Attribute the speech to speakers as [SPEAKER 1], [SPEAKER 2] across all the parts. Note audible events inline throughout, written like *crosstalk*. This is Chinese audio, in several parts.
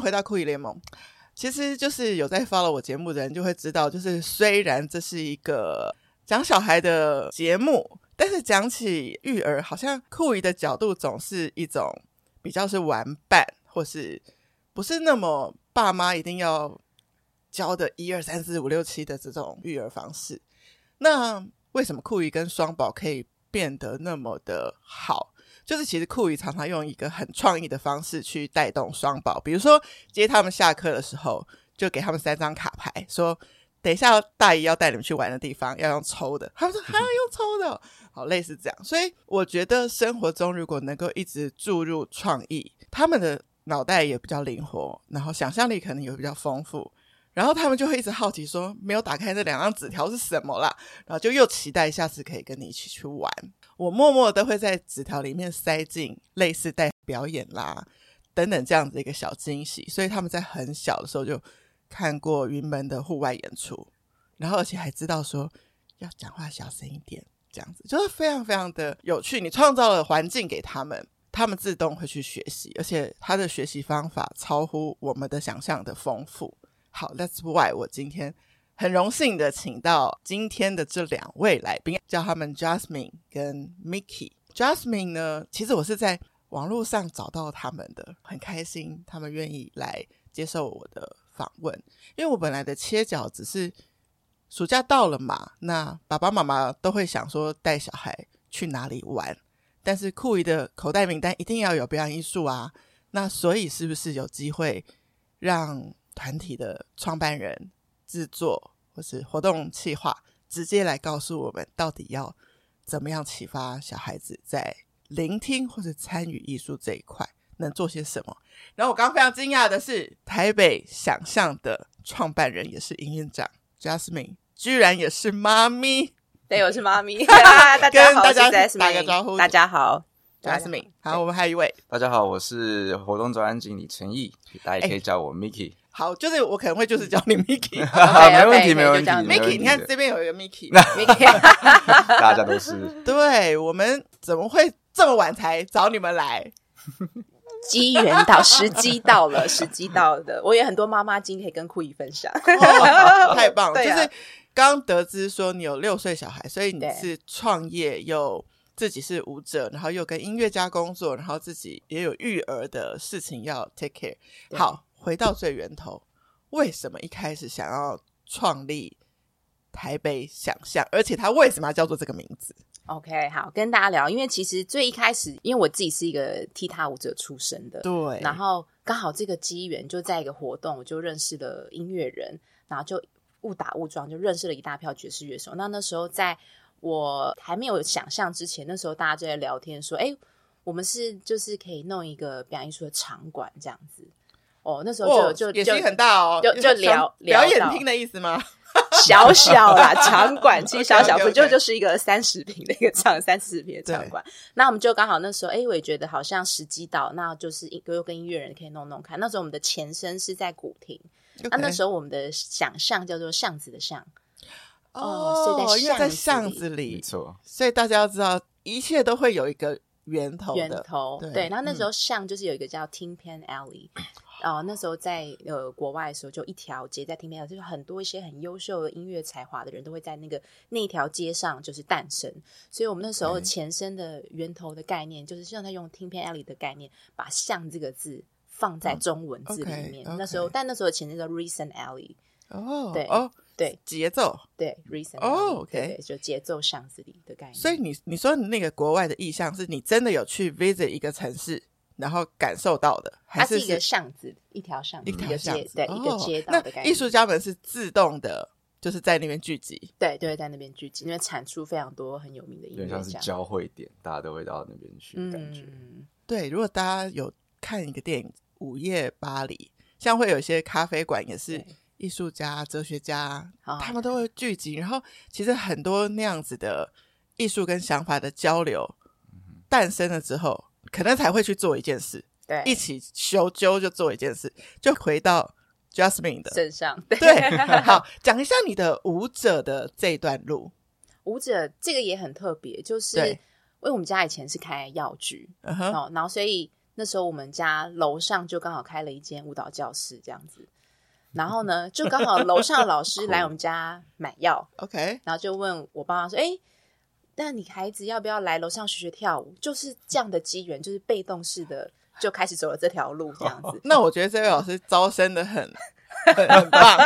[SPEAKER 1] 回到酷姨联盟。其实就是有在 follow 我节目的人就会知道，就是虽然这是一个讲小孩的节目，但是讲起育儿，好像酷姨的角度总是一种比较是玩伴，或是不是那么爸妈一定要教的一二三四五六七的这种育儿方式。那为什么酷姨跟双宝可以变得那么的好？就是其实酷鱼常常用一个很创意的方式去带动双宝，比如说接他们下课的时候，就给他们三张卡牌，说等一下大姨要带你们去玩的地方要用抽的，他们说还要用抽的，好类似这样。所以我觉得生活中如果能够一直注入创意，他们的脑袋也比较灵活，然后想象力可能也比较丰富。然后他们就会一直好奇说，没有打开这两张纸条是什么啦？然后就又期待下次可以跟你一起去玩。我默默都会在纸条里面塞进类似带表演啦等等这样子一个小惊喜。所以他们在很小的时候就看过云门的户外演出，然后而且还知道说要讲话小声一点，这样子就是非常非常的有趣。你创造了环境给他们，他们自动会去学习，而且他的学习方法超乎我们的想象的丰富。好，That's why 我今天很荣幸的请到今天的这两位来宾，叫他们 Jasmine 跟 Mickey。Jasmine 呢，其实我是在网络上找到他们的，很开心他们愿意来接受我的访问。因为我本来的切角只是暑假到了嘛，那爸爸妈妈都会想说带小孩去哪里玩，但是酷姨的口袋名单一定要有表演艺术啊，那所以是不是有机会让团体的创办人、制作或是活动企划，直接来告诉我们到底要怎么样启发小孩子在聆听或者参与艺术这一块能做些什么。然后我刚刚非常惊讶的是，台北想象的创办人也是营运长 Jasmine，居然也是妈咪。
[SPEAKER 2] 对，我是妈咪。大家好，
[SPEAKER 1] 跟大家打个招呼。
[SPEAKER 2] 大家好。
[SPEAKER 1] Jasmine，好，我们还有一位。
[SPEAKER 3] 大家好，我是活动专案经理陈毅，大家可以叫我 Mickey。
[SPEAKER 1] 好，就是我可能会就是叫你 Mickey，*laughs*
[SPEAKER 3] 没问题，没问题。
[SPEAKER 1] Mickey，你看这边有一个 Mickey，*laughs* *laughs*
[SPEAKER 3] 大家都是。
[SPEAKER 1] 对，我们怎么会这么晚才找你们来？
[SPEAKER 2] 机缘到，时机到了，时机到了。我有很多妈妈经可以跟酷姨分享，
[SPEAKER 1] 太棒了。就是刚得知说你有六岁小孩，所以你是创业又。自己是舞者，然后又跟音乐家工作，然后自己也有育儿的事情要 take care。好，回到最源头，为什么一开始想要创立台北想象？而且他为什么要叫做这个名字
[SPEAKER 2] ？OK，好，跟大家聊，因为其实最一开始，因为我自己是一个踢踏舞者出身的，
[SPEAKER 1] 对，
[SPEAKER 2] 然后刚好这个机缘就在一个活动，我就认识了音乐人，然后就误打误撞就认识了一大票爵士乐手。那那时候在。我还没有想象之前，那时候大家就在聊天说：“哎，我们是就是可以弄一个表演艺术的场馆这样子。”哦，那时候就、哦、就
[SPEAKER 1] 野心很大哦，
[SPEAKER 2] 就就聊
[SPEAKER 1] 表演厅的意思吗？*laughs*
[SPEAKER 2] 小小啦，*laughs* 场馆其实小小不就就是一个三十平的一个场，*laughs* 三四十平的场馆。那我们就刚好那时候，哎，我也觉得好像时机到，那就是又跟音乐人可以弄弄看。那时候我们的前身是在古亭，那、啊、那时候我们的想象叫做巷子的巷。
[SPEAKER 1] 哦，所以在巷子里，没错，所以大家要知道，一切都会有一个源头。
[SPEAKER 2] 源头，对。对然后那时候巷就是有一个叫 Tin Pan Alley，然后那时候在呃国外的时候，就一条街在 Pan Alley，就是很多一些很优秀的音乐才华的人都会在那个那一条街上就是诞生。所以我们那时候前身的源头的概念，就是像他用 Tin Pan Alley 的概念，把像这个字放在中文字里面。Oh, okay, okay. 那时候，但那时候前身叫 Reason Alley。哦，对哦。对节奏，对 reason 哦，OK，就节奏巷子里的概念。
[SPEAKER 1] 所以你你说你那个国外的意向是你真的有去 visit 一个城市，然后感受到的，还是，是一个
[SPEAKER 2] 巷子，一条巷子，一条巷子，对，
[SPEAKER 1] 哦、
[SPEAKER 2] 一个街道的感觉。
[SPEAKER 1] 艺术家们是自动的，就是在那边聚集，
[SPEAKER 2] 对对，在那边聚集，因为产出非常多很有名的音乐家，
[SPEAKER 3] 像是交汇点，大家都会到那边去，
[SPEAKER 2] 嗯、
[SPEAKER 3] 感觉。
[SPEAKER 1] 对，如果大家有看一个电影《午夜巴黎》，像会有一些咖啡馆也是。艺术家、哲学家，他们都会聚集。然后，其实很多那样子的艺术跟想法的交流诞生了之后，可能才会去做一件事，
[SPEAKER 2] 对，
[SPEAKER 1] 一起修纠就做一件事，就回到 Jasmine 的
[SPEAKER 2] 身上。对，
[SPEAKER 1] 好，讲一下你的舞者的这一段路。
[SPEAKER 2] 舞者这个也很特别，就是因为我们家以前是开药局，uh -huh. 哦，然后所以。那时候我们家楼上就刚好开了一间舞蹈教室，这样子。然后呢，就刚好楼上的老师来我们家买药，*laughs*
[SPEAKER 1] OK，
[SPEAKER 2] 然后就问我爸妈说：“哎，那你孩子要不要来楼上学学跳舞？”就是这样的机缘，就是被动式的就开始走了这条路，这样子。
[SPEAKER 1] 那我觉得这位老师招生的很 *laughs* 很很棒，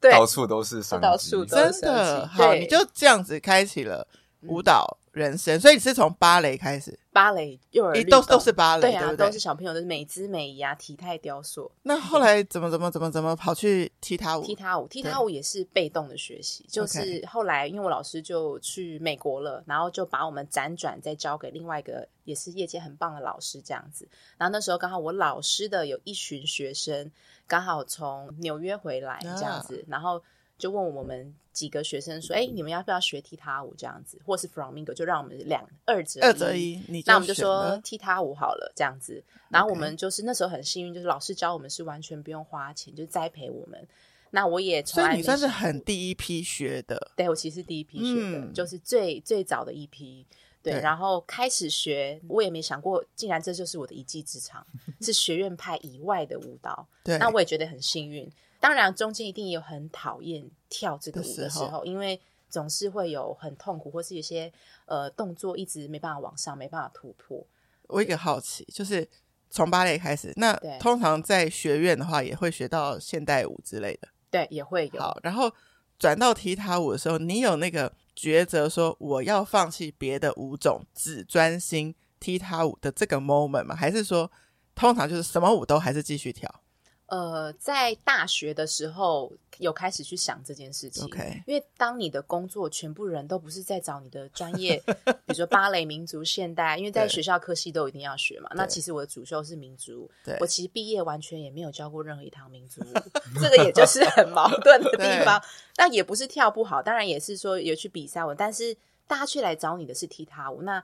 [SPEAKER 2] 对，
[SPEAKER 3] 到处都是商机，
[SPEAKER 2] 到处都是
[SPEAKER 1] 真的好，你就这样子开启了舞蹈人生，所以你是从芭蕾开始。
[SPEAKER 2] 芭蕾、幼儿
[SPEAKER 1] 都都是芭蕾，
[SPEAKER 2] 对啊，
[SPEAKER 1] 对对
[SPEAKER 2] 都是小朋友的美姿美仪啊，体态雕塑。
[SPEAKER 1] 那后来怎么怎么怎么怎么跑去踢踏舞？
[SPEAKER 2] 踢踏舞，踢踏舞也是被动的学习，就是后来因为我老师就去美国了，然后就把我们辗转再交给另外一个也是业界很棒的老师这样子。然后那时候刚好我老师的有一群学生刚好从纽约回来这样子，啊、然后。就问我们几个学生说：“哎，你们要不要学踢踏舞这样子，或是 Flamingo？就让我们两二择
[SPEAKER 1] 二择一。你
[SPEAKER 2] 那我们就说踢踏舞好了，这样子。然后我们就是那时候很幸运，就是老师教我们是完全不用花钱，就栽培我们。那我也从来
[SPEAKER 1] 所以你算是很第一批学的，
[SPEAKER 2] 对，我其实第一批学的，嗯、就是最最早的一批。对，对然后开始学，我也没想过，竟然这就是我的一技之长，*laughs* 是学院派以外的舞蹈。对，那我也觉得很幸运。”当然，中间一定也有很讨厌跳这个舞的时候，时候因为总是会有很痛苦，或是有些呃动作一直没办法往上，没办法突破。
[SPEAKER 1] 我一个好奇，就是从芭蕾开始，那通常在学院的话，也会学到现代舞之类的，
[SPEAKER 2] 对，也会有。
[SPEAKER 1] 好，然后转到踢踏舞的时候，你有那个抉择说我要放弃别的舞种，只专心踢踏舞的这个 moment 吗？还是说通常就是什么舞都还是继续跳？
[SPEAKER 2] 呃，在大学的时候有开始去想这件事情.因为当你的工作全部人都不是在找你的专业，比如说芭蕾、民族、现代，因为在学校科系都一定要学嘛。那其实我的主修是民族，我其实毕业完全也没有教过任何一堂民族舞，这个也就是很矛盾的地方。那也不是跳不好，当然也是说有去比赛我，但是大家去来找你的是踢踏舞，那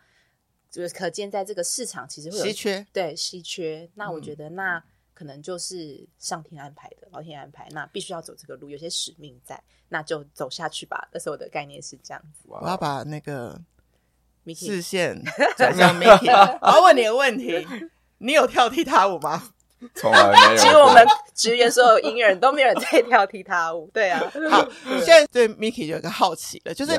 [SPEAKER 2] 就是可见在这个市场其实会有
[SPEAKER 1] 稀缺，
[SPEAKER 2] 对稀缺。那我觉得那。嗯可能就是上天安排的，老天安排，那必须要走这个路，有些使命在，那就走下去吧。那时候我的概念是这样子。
[SPEAKER 1] 我要把那个视线 *laughs* 转向 Miki，我要问你个问题：你有跳踢踏舞吗？
[SPEAKER 3] 从来没有。
[SPEAKER 2] 其实我们职员所有音乐人都没有人在跳踢踏舞。对啊，*laughs*
[SPEAKER 1] 好，现在对 Miki 有一个好奇了，就是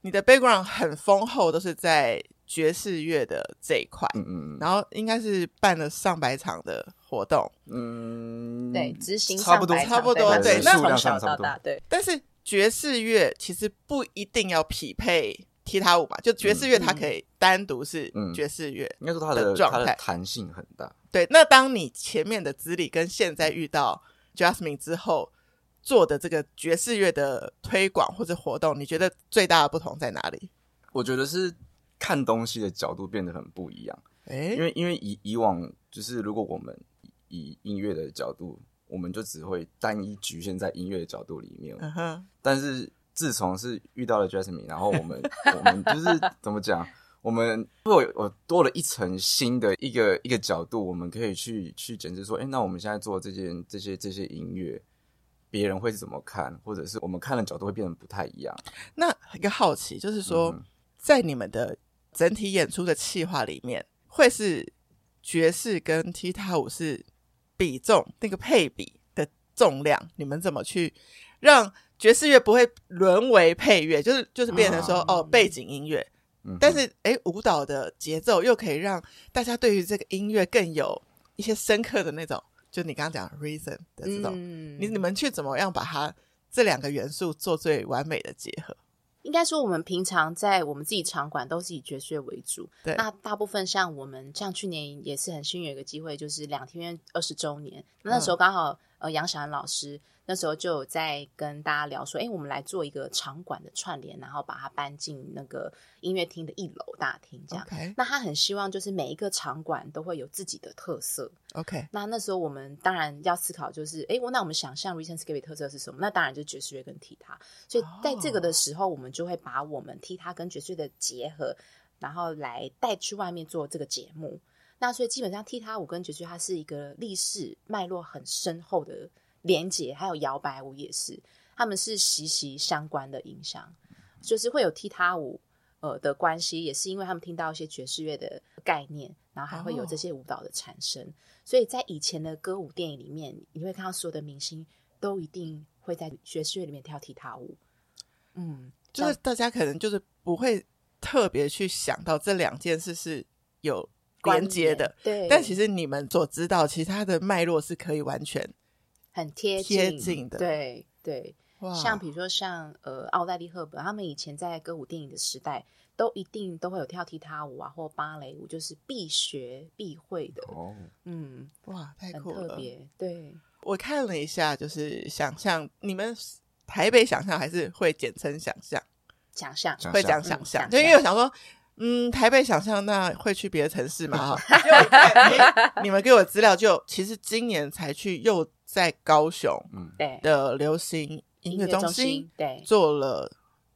[SPEAKER 1] 你的 background 很丰厚，都是在。爵士乐的这一块，嗯嗯，然后应该是办了上百场的活动，
[SPEAKER 3] 嗯，
[SPEAKER 2] 对，执行
[SPEAKER 1] 差不多，差不多，对，那
[SPEAKER 2] 从小到大，对。
[SPEAKER 1] 但是爵士乐其实不一定要匹配踢踏舞嘛，就爵士乐它可以单独是爵士乐，
[SPEAKER 3] 应该说它的状态弹性很大。
[SPEAKER 1] 对，那当你前面的资历跟现在遇到 Jasmine 之后做的这个爵士乐的推广或者活动，你觉得最大的不同在哪里？
[SPEAKER 3] 我觉得是。看东西的角度变得很不一样，欸、因为因为以以往就是如果我们以音乐的角度，我们就只会单一局限在音乐的角度里面。Uh huh. 但是自从是遇到了 Jasmine，然后我们我们就是 *laughs* 怎么讲，我们会有我多了一层新的一个一个角度，我们可以去去检视说，哎、欸，那我们现在做这件这些这些音乐，别人会是怎么看，或者是我们看的角度会变得不太一样。
[SPEAKER 1] 那一个好奇就是说，嗯、在你们的整体演出的企划里面，会是爵士跟踢踏舞是比重那个配比的重量，你们怎么去让爵士乐不会沦为配乐，就是就是变成说、啊、哦背景音乐，嗯、但是诶舞蹈的节奏又可以让大家对于这个音乐更有一些深刻的那种，就你刚刚讲的 reason 的这种，嗯、你你们去怎么样把它这两个元素做最完美的结合？
[SPEAKER 2] 应该说，我们平常在我们自己场馆都是以爵士乐为主。
[SPEAKER 1] 对，
[SPEAKER 2] 那大部分像我们，像去年也是很幸运有一个机会，就是两天院二十周年，那时候刚好、嗯、呃杨小安老师。那时候就有在跟大家聊说，哎，我们来做一个场馆的串联，然后把它搬进那个音乐厅的一楼大厅，这样。那他很希望就是每一个场馆都会有自己的特色。
[SPEAKER 1] OK。
[SPEAKER 2] 那那时候我们当然要思考，就是，哎，我那我们想象 Recent Scary 特色是什么？那当然就是爵士乐跟踢踏。所以在这个的时候，我们就会把我们踢踏跟爵士乐的结合，然后来带去外面做这个节目。那所以基本上踢踏舞跟爵士乐它是一个历史脉络很深厚的。连结还有摇摆舞也是，他们是息息相关的影响，就是会有踢踏舞，呃的关系，也是因为他们听到一些爵士乐的概念，然后还会有这些舞蹈的产生。哦、所以在以前的歌舞电影里面，你会看到所有的明星都一定会在爵士乐里面跳踢踏舞。嗯，
[SPEAKER 1] 就是大家可能就是不会特别去想到这两件事是有连接的，
[SPEAKER 2] 对。
[SPEAKER 1] 但其实你们所知道，其他的脉络是可以完全
[SPEAKER 2] 很贴
[SPEAKER 1] 贴近的，
[SPEAKER 2] 对对。像比如说像呃奥黛丽·赫本，他们以前在歌舞电影的时代，都一定都会有跳踢踏舞啊，或芭蕾舞，就是必学必会的。哦，嗯，
[SPEAKER 1] 哇，太酷了，
[SPEAKER 2] 特别。对，
[SPEAKER 1] 我看了一下，就是想象你们台北想象还是会简称想象，
[SPEAKER 2] 想象
[SPEAKER 1] 会讲想象，嗯、就因为我想说，嗯，台北想象那会去别的城市吗？哈，*laughs* 你们给我资料就其实今年才去又在高雄，嗯，对的流行。音乐中，心对做了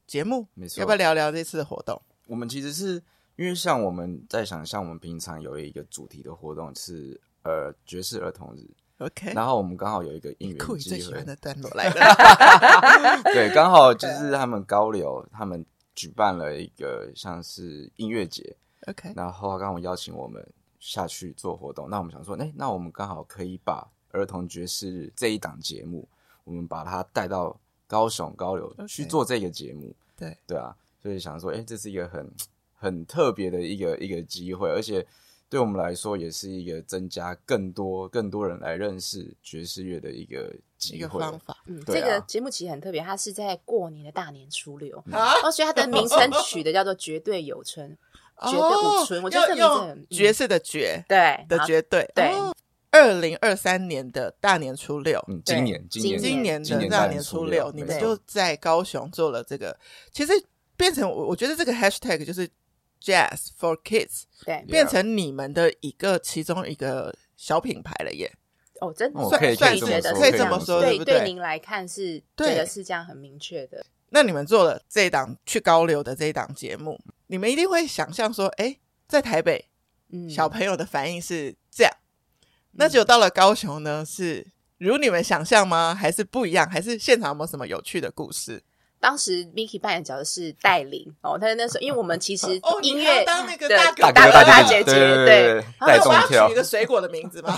[SPEAKER 1] 节目，没错。要不要聊聊这次的活动？
[SPEAKER 3] 我们其实是因为像我们在想象，我们平常有一个主题的活动是呃爵士儿童日
[SPEAKER 1] ，OK。
[SPEAKER 3] 然后我们刚好有一个应援机会，
[SPEAKER 1] 最喜欢的段落来了。*laughs*
[SPEAKER 3] 对，刚好就是他们高流他们举办了一个像是音乐节
[SPEAKER 1] ，OK。
[SPEAKER 3] 然后刚好邀请我们下去做活动，那我们想说，哎，那我们刚好可以把儿童爵士日这一档节目。我们把它带到高雄高流去做这个节目，
[SPEAKER 1] 对、okay.
[SPEAKER 3] 对啊，所以想说，哎，这是一个很很特别的一个一个机会，而且对我们来说也是一个增加更多更多人来认识爵士乐的一个机会
[SPEAKER 1] 一个方法。
[SPEAKER 2] 嗯，啊、这个节目其实很特别，它是在过年的大年初六，啊，所以它的名称取的叫做“绝对有春”，绝对有春，我觉得这名字很
[SPEAKER 1] 爵士的绝，
[SPEAKER 2] 对
[SPEAKER 1] 的绝对，
[SPEAKER 2] 对。
[SPEAKER 1] 二零二三年的大年初六，
[SPEAKER 3] 嗯，今年今年
[SPEAKER 1] 今年的大年初六，你们就在高雄做了这个，其实变成我我觉得这个 hashtag 就是 Jazz for Kids，
[SPEAKER 2] 对，
[SPEAKER 1] 变成你们的一个其中一个小品牌了耶。
[SPEAKER 2] 哦，真的，
[SPEAKER 3] 算可以
[SPEAKER 2] 觉
[SPEAKER 3] 得
[SPEAKER 1] 可以这么说，
[SPEAKER 2] 对
[SPEAKER 1] 对，
[SPEAKER 2] 对您来看是觉得是这样很明确的。
[SPEAKER 1] 那你们做了这一档去高流的这一档节目，你们一定会想象说，哎，在台北，嗯，小朋友的反应是那就到了高雄呢，是如你们想象吗？还是不一样？还是现场有没有什么有趣的故事？
[SPEAKER 2] 当时 Miki 扮演角的是带领哦，他那时候因为我们其实音乐、
[SPEAKER 1] 哦、当那个大哥
[SPEAKER 3] 大
[SPEAKER 1] 哥
[SPEAKER 3] 大
[SPEAKER 2] 姐姐
[SPEAKER 3] 对，带动跳，
[SPEAKER 1] 我要取一个水果的名字嘛？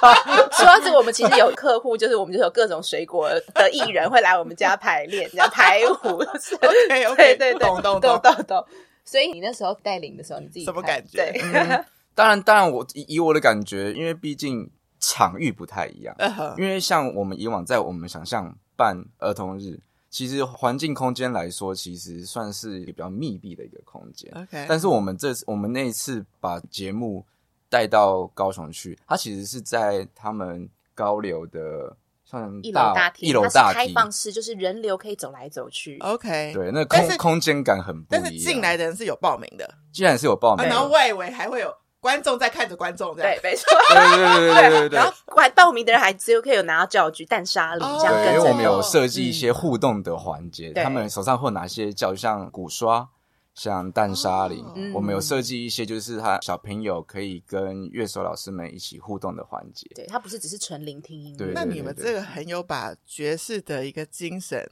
[SPEAKER 1] *laughs*
[SPEAKER 2] 说到这个，我们其实有客户，就是我们就有各种水果的艺人会来我们家排练，这样排舞。
[SPEAKER 1] OK OK，*laughs* 对对对，懂懂懂懂懂。
[SPEAKER 2] 所以你那时候带领的时候，你自己
[SPEAKER 1] 什么感觉？
[SPEAKER 2] 对。嗯
[SPEAKER 3] 当然，当然，我以我的感觉，因为毕竟场域不太一样。Uh. 因为像我们以往在我们想象办儿童日，其实环境空间来说，其实算是一个比较密闭的一个空间。
[SPEAKER 1] OK，
[SPEAKER 3] 但是我们这次我们那一次把节目带到高雄去，它其实是在他们高流的算
[SPEAKER 2] 一楼大厅，
[SPEAKER 3] 一楼大厅
[SPEAKER 2] 开放式，就是人流可以走来走去。
[SPEAKER 1] OK，
[SPEAKER 3] 对，那空空间感很不一样。
[SPEAKER 1] 但是进来的人是有报名的，
[SPEAKER 3] 既然是有报名，
[SPEAKER 1] 啊，然后外围还会有。观众在看着观众，这样
[SPEAKER 2] 对，没错。
[SPEAKER 3] 对对对对对 *laughs* 对。
[SPEAKER 2] 然后，还报名的人还只有可以有拿到教具、淡沙林这样。
[SPEAKER 3] 对，因为我们有设计一些互动的环节，他们手上会拿些教具，像鼓刷、像淡沙林。我们有设计一些，就是他小朋友可以跟乐手老师们一起互动的环节。
[SPEAKER 2] 对，他不是只是纯聆听音
[SPEAKER 3] 乐。
[SPEAKER 1] 那你们这个很有把爵士的一个精神。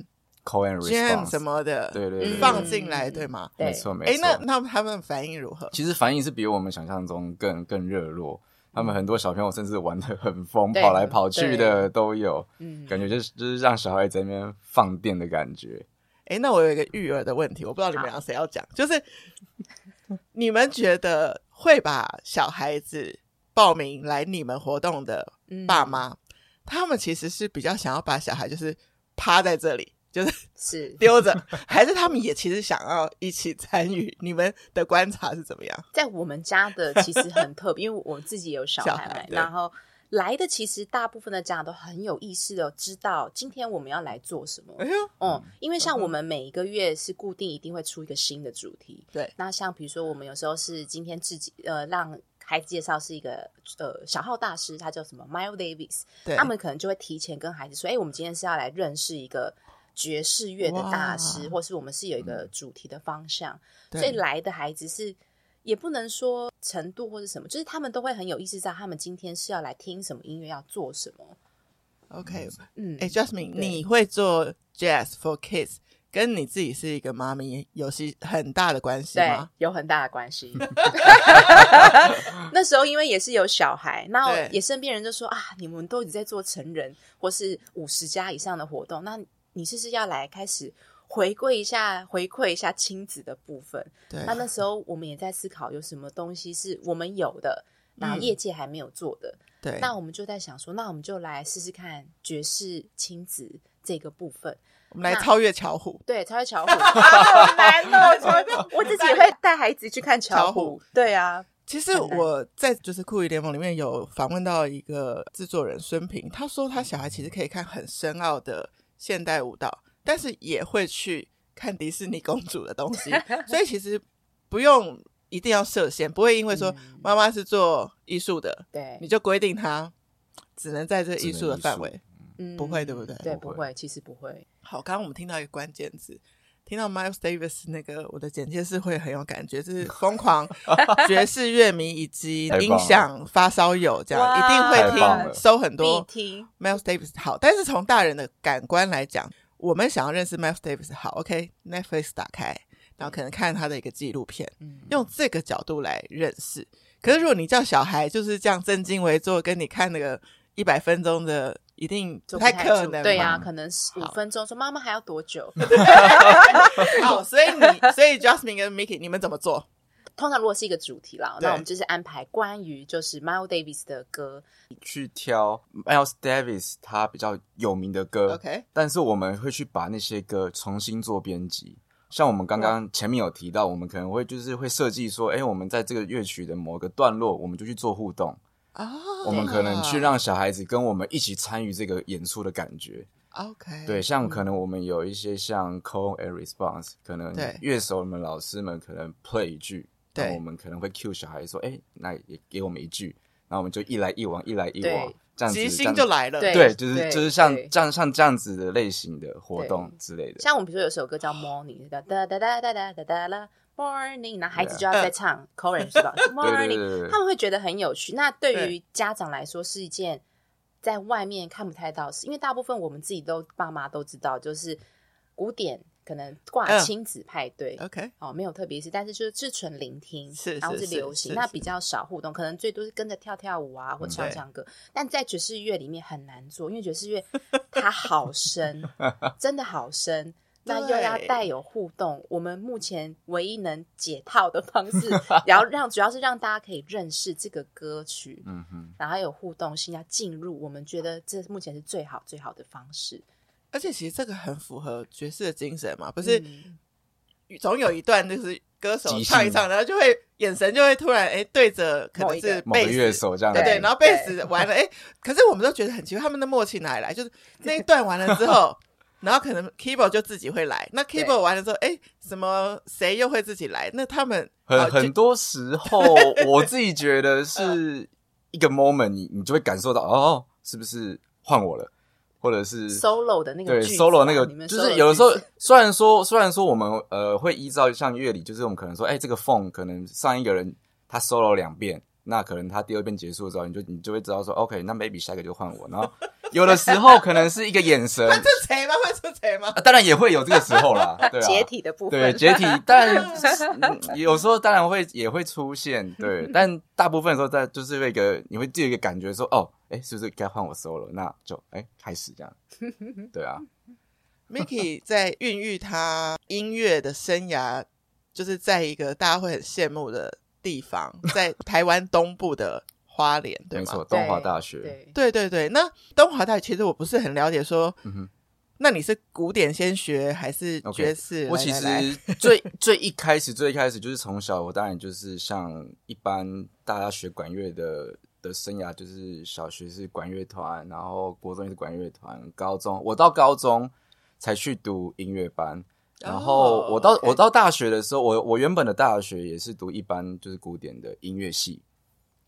[SPEAKER 3] Call and response
[SPEAKER 1] 什么的，
[SPEAKER 3] 对对对，
[SPEAKER 1] 放进来，对吗？
[SPEAKER 3] 没错没错。哎，
[SPEAKER 1] 那那他们反应如何？
[SPEAKER 3] 其实反应是比我们想象中更更热络。他们很多小朋友甚至玩的很疯，跑来跑去的都有。嗯，感觉就是就是让小孩在那边放电的感觉。
[SPEAKER 1] 哎，那我有一个育儿的问题，我不知道你们俩谁要讲，*laughs* 就是你们觉得会把小孩子报名来你们活动的爸妈，他们其实是比较想要把小孩就是趴在这里。就是是丢着，还是他们也其实想要一起参与？你们的观察是怎么样？*laughs*
[SPEAKER 2] 在我们家的其实很特别，因为我自己有小孩，小孩，然后来的其实大部分的家长都很有意识的知道今天我们要来做什么。哎呦，嗯，因为像我们每一个月是固定一定会出一个新的主题。
[SPEAKER 1] 对，
[SPEAKER 2] 那像比如说我们有时候是今天自己呃让孩子介绍是一个呃小号大师，他叫什么 Miles Davis，对，他们可能就会提前跟孩子说，哎，我们今天是要来认识一个。爵士乐的大师，或是我们是有一个主题的方向，所以来的孩子是也不能说程度或是什么，就是他们都会很有意识，在他们今天是要来听什么音乐，要做什么。
[SPEAKER 1] OK，嗯，哎，欸，Jasmine，你会做 Jazz for Kids，跟你自己是一个妈咪有些很大的关系吗？
[SPEAKER 2] 对，有很大的关系。*laughs* 那时候因为也是有小孩，那也身边人就说啊，你们都已经在做成人或是五十加以上的活动，那你是不是要来开始回归一下，回馈一下亲子的部分？
[SPEAKER 1] 对，
[SPEAKER 2] 那那时候我们也在思考有什么东西是我们有的，然后业界还没有做的。嗯
[SPEAKER 1] 对，
[SPEAKER 2] 那我们就在想说，那我们就来试试看爵士亲子这个部分，
[SPEAKER 1] 我们来超越巧虎。
[SPEAKER 2] 对，超越巧虎，*laughs* 好难哦！我自己也会 *laughs* 带孩子去看巧虎。对啊，
[SPEAKER 1] 其实我在就是酷娱联盟里面有访问到一个制作人孙平，他说他小孩其实可以看很深奥的现代舞蹈，但是也会去看迪士尼公主的东西，*laughs* 所以其实不用。一定要设限，不会因为说妈妈是做艺术的，对、嗯，你就规定她只能在这艺术的范围，嗯，不会，对不对？
[SPEAKER 2] 对，不会，其实不会。
[SPEAKER 1] 好，刚刚我们听到一个关键字，听到 Miles Davis 那个，我的简介是会很有感觉，就是疯狂 *laughs* 爵士乐迷以及音响发烧友，这样一定会听，收很多。听 Miles Davis 好，但是从大人的感官来讲，我们想要认识 Miles Davis 好，OK，Netflix 打开。然后可能看他的一个纪录片，嗯，用这个角度来认识。可是如果你叫小孩就是这样正襟危坐，跟你看那个一百分钟的，一定不太可能。
[SPEAKER 2] 对呀、啊，可能五分钟。说妈妈还要多久？*laughs*
[SPEAKER 1] 好，所以你，*laughs* 所以 Justin 跟 Mickey，你们怎么做？
[SPEAKER 2] 通常如果是一个主题啦，那我们就是安排关于就是 Miles Davis 的歌，
[SPEAKER 3] 去挑 Miles Davis 他比较有名的歌。
[SPEAKER 1] OK，
[SPEAKER 3] 但是我们会去把那些歌重新做编辑。像我们刚刚前面有提到，我们可能会就是会设计说，哎，我们在这个乐曲的某个段落，我们就去做互动啊，我们可能去让小孩子跟我们一起参与这个演出的感觉
[SPEAKER 1] ，OK？
[SPEAKER 3] 对，像可能我们有一些像 call and response，可能乐手们、老师们可能 play 一句，那我们可能会 cue 小孩说，哎，那也给我们一句，那我们就一来一往，一来一往，这样子，
[SPEAKER 1] 这样就来了。
[SPEAKER 3] 对，就是就是像这样像这样子的类型的活动之类的。
[SPEAKER 2] 像我们比如说有首歌叫 Morning，哒哒哒哒哒哒哒哒啦。，Morning，然后孩子就要在唱 *laughs* chorus 是吧？Morning，他们会觉得很有趣。那对于家长来说是一件在外面看不太到，是因为大部分我们自己都爸妈都知道，就是古典。可能挂亲子派对
[SPEAKER 1] ，OK，
[SPEAKER 2] 哦，没有特别意思，但是就是自纯聆听，是，然后是流行，那比较少互动，可能最多是跟着跳跳舞啊，或唱唱歌。但在爵士乐里面很难做，因为爵士乐它好深，*laughs* 真的好深，那又要带有互动。我们目前唯一能解套的方式，*laughs* 然后让主要是让大家可以认识这个歌曲，嗯哼，然后有互动性要进入，我们觉得这目前是最好最好的方式。
[SPEAKER 1] 而且其实这个很符合爵士的精神嘛，不是？总有一段就是歌手唱一唱，然后就会眼神就会突然哎对着可能是贝斯
[SPEAKER 3] 乐手这样，
[SPEAKER 1] 对对，然后贝斯完了哎，可是我们都觉得很奇怪，他们的默契哪里来？就是那一段完了之后，*laughs* 然后可能 keyboard 就自己会来，那 keyboard 完了之后，哎，什么谁又会自己来？那他们
[SPEAKER 3] 很很多时候，*laughs* 我自己觉得是一个 moment，你你就会感受到哦，是不是换我了？或者是
[SPEAKER 2] solo 的那个
[SPEAKER 3] 对 solo 那个，就是有的时候虽然说虽然说我们呃会依照像乐理，就是我们可能说，哎，这个 phone 可能上一个人他 solo 两遍，那可能他第二遍结束的时候，你就你就会知道说，OK，那 maybe 下一个就换我。然后有的时候可能是一个眼神，
[SPEAKER 1] 会出谁吗？会出谁吗？
[SPEAKER 3] 当然也会有这个时候啦，*laughs* 对啊，
[SPEAKER 2] 解体的部分，
[SPEAKER 3] 对解体，但 *laughs* 有时候当然会也会出现，对，*laughs* 但大部分的时候在就是那个你会第一个感觉说，哦。哎，是不是该换我 solo 了？那就哎，开始这样。对啊
[SPEAKER 1] ，Mickey 在孕育他音乐的生涯，就是在一个大家会很羡慕的地方，*laughs* 在台湾东部的花莲，对吗？
[SPEAKER 3] 没错，东华大学。
[SPEAKER 1] 对对对对，那东华大学其实我不是很了解，说，嗯，那你是古典先学还是爵士？Okay,
[SPEAKER 3] 我其实 *laughs* 最最一开始最一开始就是从小，我当然就是像一般大家学管乐的。的生涯就是小学是管乐团，然后国中也是管乐团，高中我到高中才去读音乐班，然后我到、oh, okay. 我到大学的时候，我我原本的大学也是读一般就是古典的音乐系，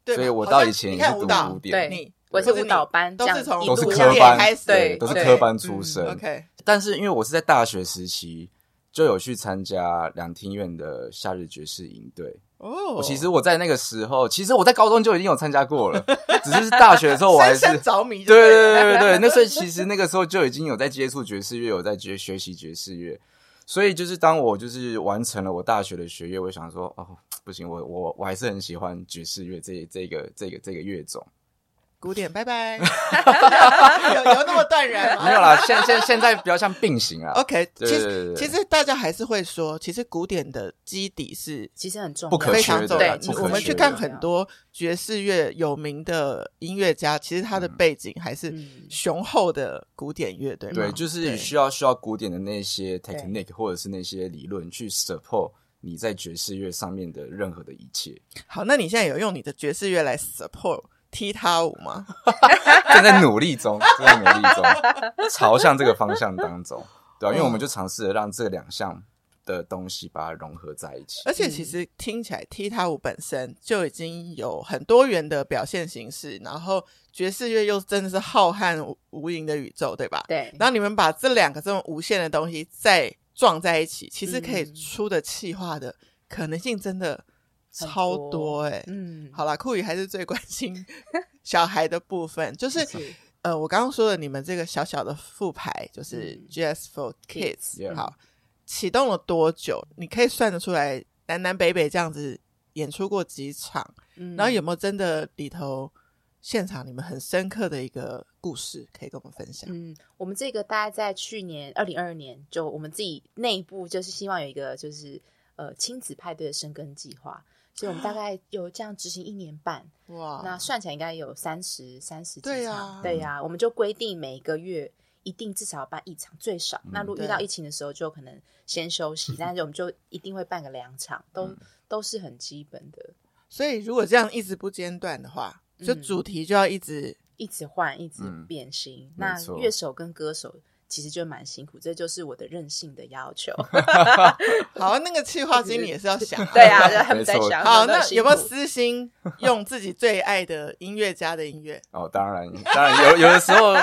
[SPEAKER 3] 对，所以我到以前也是读古典，
[SPEAKER 2] 对，我是舞蹈班，
[SPEAKER 1] 都是从
[SPEAKER 3] 都是科班
[SPEAKER 1] 开始，
[SPEAKER 3] 对，都是科班出身。
[SPEAKER 1] 嗯、OK，
[SPEAKER 3] 但是因为我是在大学时期就有去参加两厅院的夏日爵士营队。哦，我其实我在那个时候，其实我在高中就已经有参加过了，只是大学的时候我还是
[SPEAKER 1] 着迷。
[SPEAKER 3] 对对对对对，那所以其实那个时候就已经有在接触爵士乐，有在学学习爵士乐，所以就是当我就是完成了我大学的学业，我想说，哦，不行，我我我还是很喜欢爵士乐这这个这个这个乐种。
[SPEAKER 1] 古典，拜拜。*laughs* *laughs* 有有那么断然吗？
[SPEAKER 3] 没有啦，现现现在比较像并行啊。
[SPEAKER 1] OK，其实其实大家还是会说，其实古典的基底是
[SPEAKER 2] 其实很重要，
[SPEAKER 3] 不可
[SPEAKER 1] 非常重要。
[SPEAKER 3] 对
[SPEAKER 1] 我们去看很多爵士乐有名的音乐家，其实他的背景还是雄厚的古典乐，对吗？
[SPEAKER 3] 对，就是需要需要古典的那些 technique 或者是那些理论去 support 你在爵士乐上面的任何的一切。
[SPEAKER 1] 好，那你现在有用你的爵士乐来 support？踢踏舞吗？*laughs*
[SPEAKER 3] 正在努力中，*laughs* 正在努力中，朝向这个方向当中，对啊，因为我们就尝试着让这两项的东西把它融合在一起。
[SPEAKER 1] 而且其实听起来，踢踏舞本身就已经有很多元的表现形式，然后爵士乐又真的是浩瀚无垠的宇宙，对吧？
[SPEAKER 2] 对。
[SPEAKER 1] 然后你们把这两个这么无限的东西再撞在一起，其实可以出的气化的可能性真的。超多哎、欸，嗯，好啦，酷宇还是最关心小孩的部分，就是，是呃，我刚刚说的你们这个小小的副牌，就是 Jazz for Kids，、嗯、好，启动了多久？你可以算得出来，南南北北这样子演出过几场，嗯、然后有没有真的里头现场你们很深刻的一个故事可以跟我们分享？
[SPEAKER 2] 嗯，我们这个大概在去年二零二二年，就我们自己内部就是希望有一个就是呃亲子派对的生根计划。所以我们大概有这样执行一年半，哇，那算起来应该有三十三十几场，对呀、我们就规定每个月一定至少办一场，最少。嗯、那如果遇到疫情的时候，就可能先休息，嗯、但是我们就一定会办个两场，都、嗯、都是很基本的。
[SPEAKER 1] 所以如果这样一直不间断的话，就主题就要一直、
[SPEAKER 2] 嗯、一直换，一直变新。嗯、那乐手跟歌手。其实就蛮辛苦，这就是我的任性的要求。*laughs*
[SPEAKER 1] 好，那个企划经理也是要想，*laughs*
[SPEAKER 2] 对啊，就 *laughs* 他们在想。
[SPEAKER 1] 好，那有没有私心用自己最爱的音乐家的音乐？
[SPEAKER 3] 哦，当然，当然有。有的时候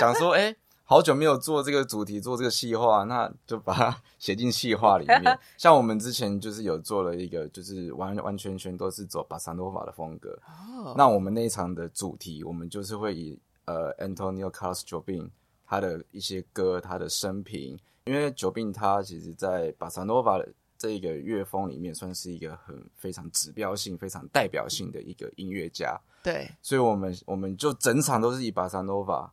[SPEAKER 3] 想说，哎，好久没有做这个主题，做这个细化，那就把它写进细化里面。像我们之前就是有做了一个，就是完完全全都是走巴萨诺瓦的风格。哦，那我们那一场的主题，我们就是会以呃，Antonio Carlos Jobim。他的一些歌，他的生平，因为久病他其实，在巴萨诺瓦的这个乐风里面，算是一个很非常指标性、非常代表性的一个音乐家。
[SPEAKER 1] 对，
[SPEAKER 3] 所以我们我们就整场都是以巴萨诺瓦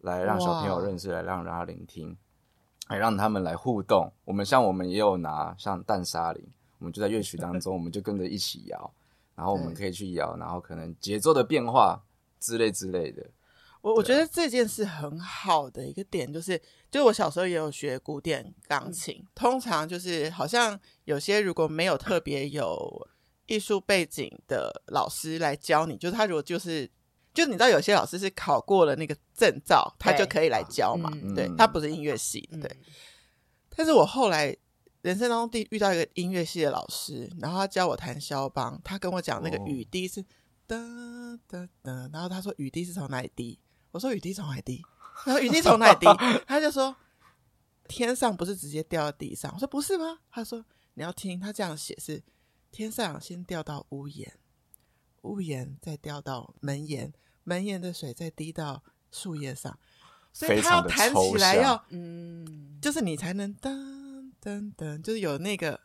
[SPEAKER 3] 来让小朋友认识，来让让他聆听，来让他们来互动。我们像我们也有拿像蛋沙林，我们就在乐曲当中，我们就跟着一起摇，然后我们可以去摇，然后可能节奏的变化之类之类的。
[SPEAKER 1] 我我觉得这件事很好的一个点就是，就我小时候也有学古典钢琴，嗯、通常就是好像有些如果没有特别有艺术背景的老师来教你，就是他如果就是，就你知道有些老师是考过了那个证照，他就可以来教嘛，嗯、对，他不是音乐系，对。嗯、但是我后来人生当中第遇到一个音乐系的老师，然后他教我弹肖邦，他跟我讲那个雨滴是哒哒哒，然后他说雨滴是从哪里滴？我说雨滴从哪滴？然后雨滴从哪里滴？*laughs* 他就说天上不是直接掉到地上。我说不是吗？他说你要听他这样写是天上先掉到屋檐，屋檐再掉到门檐，门檐的水再滴到树叶上，所以他要弹起来要嗯，就是你才能噔噔噔，就是有那个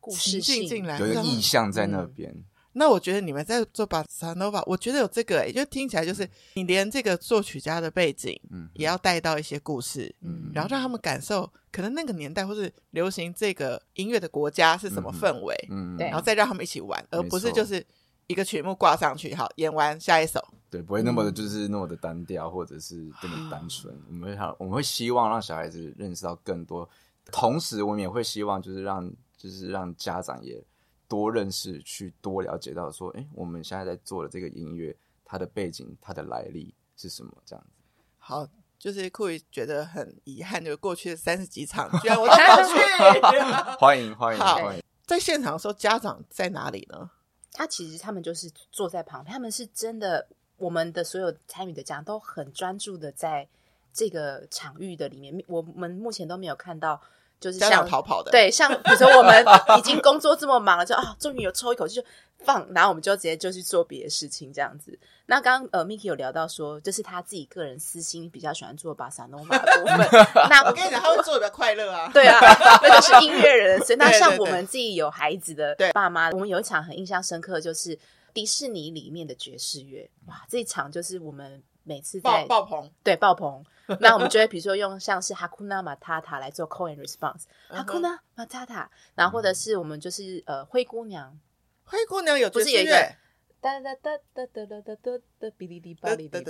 [SPEAKER 2] 故事性
[SPEAKER 1] 进来，
[SPEAKER 3] 有一个意象在那边。嗯
[SPEAKER 1] 那我觉得你们在做巴萨诺瓦，我觉得有这个就听起来就是你连这个作曲家的背景，嗯，也要带到一些故事，嗯，然后让他们感受可能那个年代或是流行这个音乐的国家是什么氛围，嗯，对然后再让他们一起玩，而不是就是一个曲目挂上去，好，演完下一首，
[SPEAKER 3] 对，不会那么的就是那么的单调，或者是这么单纯。我们会我们会希望让小孩子认识到更多，同时我们也会希望就是让就是让家长也。多认识，去多了解到说，哎，我们现在在做的这个音乐，它的背景、它的来历是什么？这样子。
[SPEAKER 1] 好，就是酷姨觉得很遗憾，就是过去的三十几场，*laughs* 居然我都没有去。*laughs*
[SPEAKER 3] 欢迎欢迎欢迎！
[SPEAKER 1] 在现场的时候，家长在哪里呢？
[SPEAKER 2] 他其实他们就是坐在旁边，他们是真的，我们的所有参与的家长都很专注的在这个场域的里面。我们目前都没有看到。就是像
[SPEAKER 1] 逃跑的，
[SPEAKER 2] 对，像比如说我们已经工作这么忙了，就啊，终于有抽一口气就放，然后我们就直接就去做别的事情，这样子。那刚刚呃，Miki 有聊到说，就是他自己个人私心比较喜欢做巴萨诺瓦的部分。*laughs* 那
[SPEAKER 1] 我跟你讲，他会做的比较快乐啊。
[SPEAKER 2] 对啊，那就是音乐人。所以 *laughs* 那像我们自己有孩子的爸妈，我们有一场很印象深刻，就是迪士尼里面的爵士乐。哇，这一场就是我们每次在
[SPEAKER 1] 爆棚，
[SPEAKER 2] 对爆棚。*laughs* 那我们就会比如说用像是 Hakuna Matata 来做 call and response，Hakuna Matata，然后或者是我们就是呃灰姑娘，
[SPEAKER 1] 灰姑娘有爵士乐，
[SPEAKER 2] 哒哒哒哒哒哒哒哒哒，哔哩哩吧哩哩，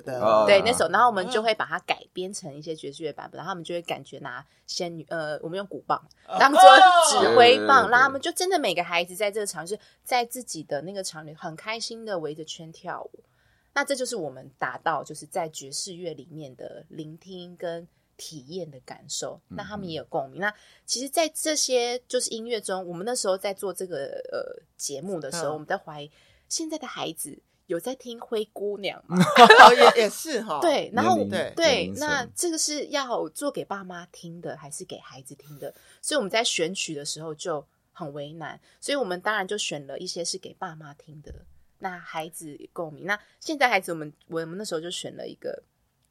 [SPEAKER 2] 对那首，然后我们就会把它改编成一些爵士乐版本，然后他们就会感觉拿仙女呃，我们用鼓棒。当做指挥棒，然后他们就真的每个孩子在这个场是在自己的那个场里很开心的围着圈跳舞。那这就是我们达到就是在爵士乐里面的聆听跟体验的感受，那他们也有共鸣。嗯、那其实，在这些就是音乐中，我们那时候在做这个呃节目的时候，嗯、我们在怀疑现在的孩子有在听灰姑娘吗？*laughs*
[SPEAKER 1] 也也是哈，
[SPEAKER 2] 对。然后
[SPEAKER 1] 对
[SPEAKER 2] 对，那这个是要做给爸妈听的，还是给孩子听的？所以我们在选曲的时候就很为难，所以我们当然就选了一些是给爸妈听的。那孩子共鸣。那现在孩子，我们我们那时候就选了一个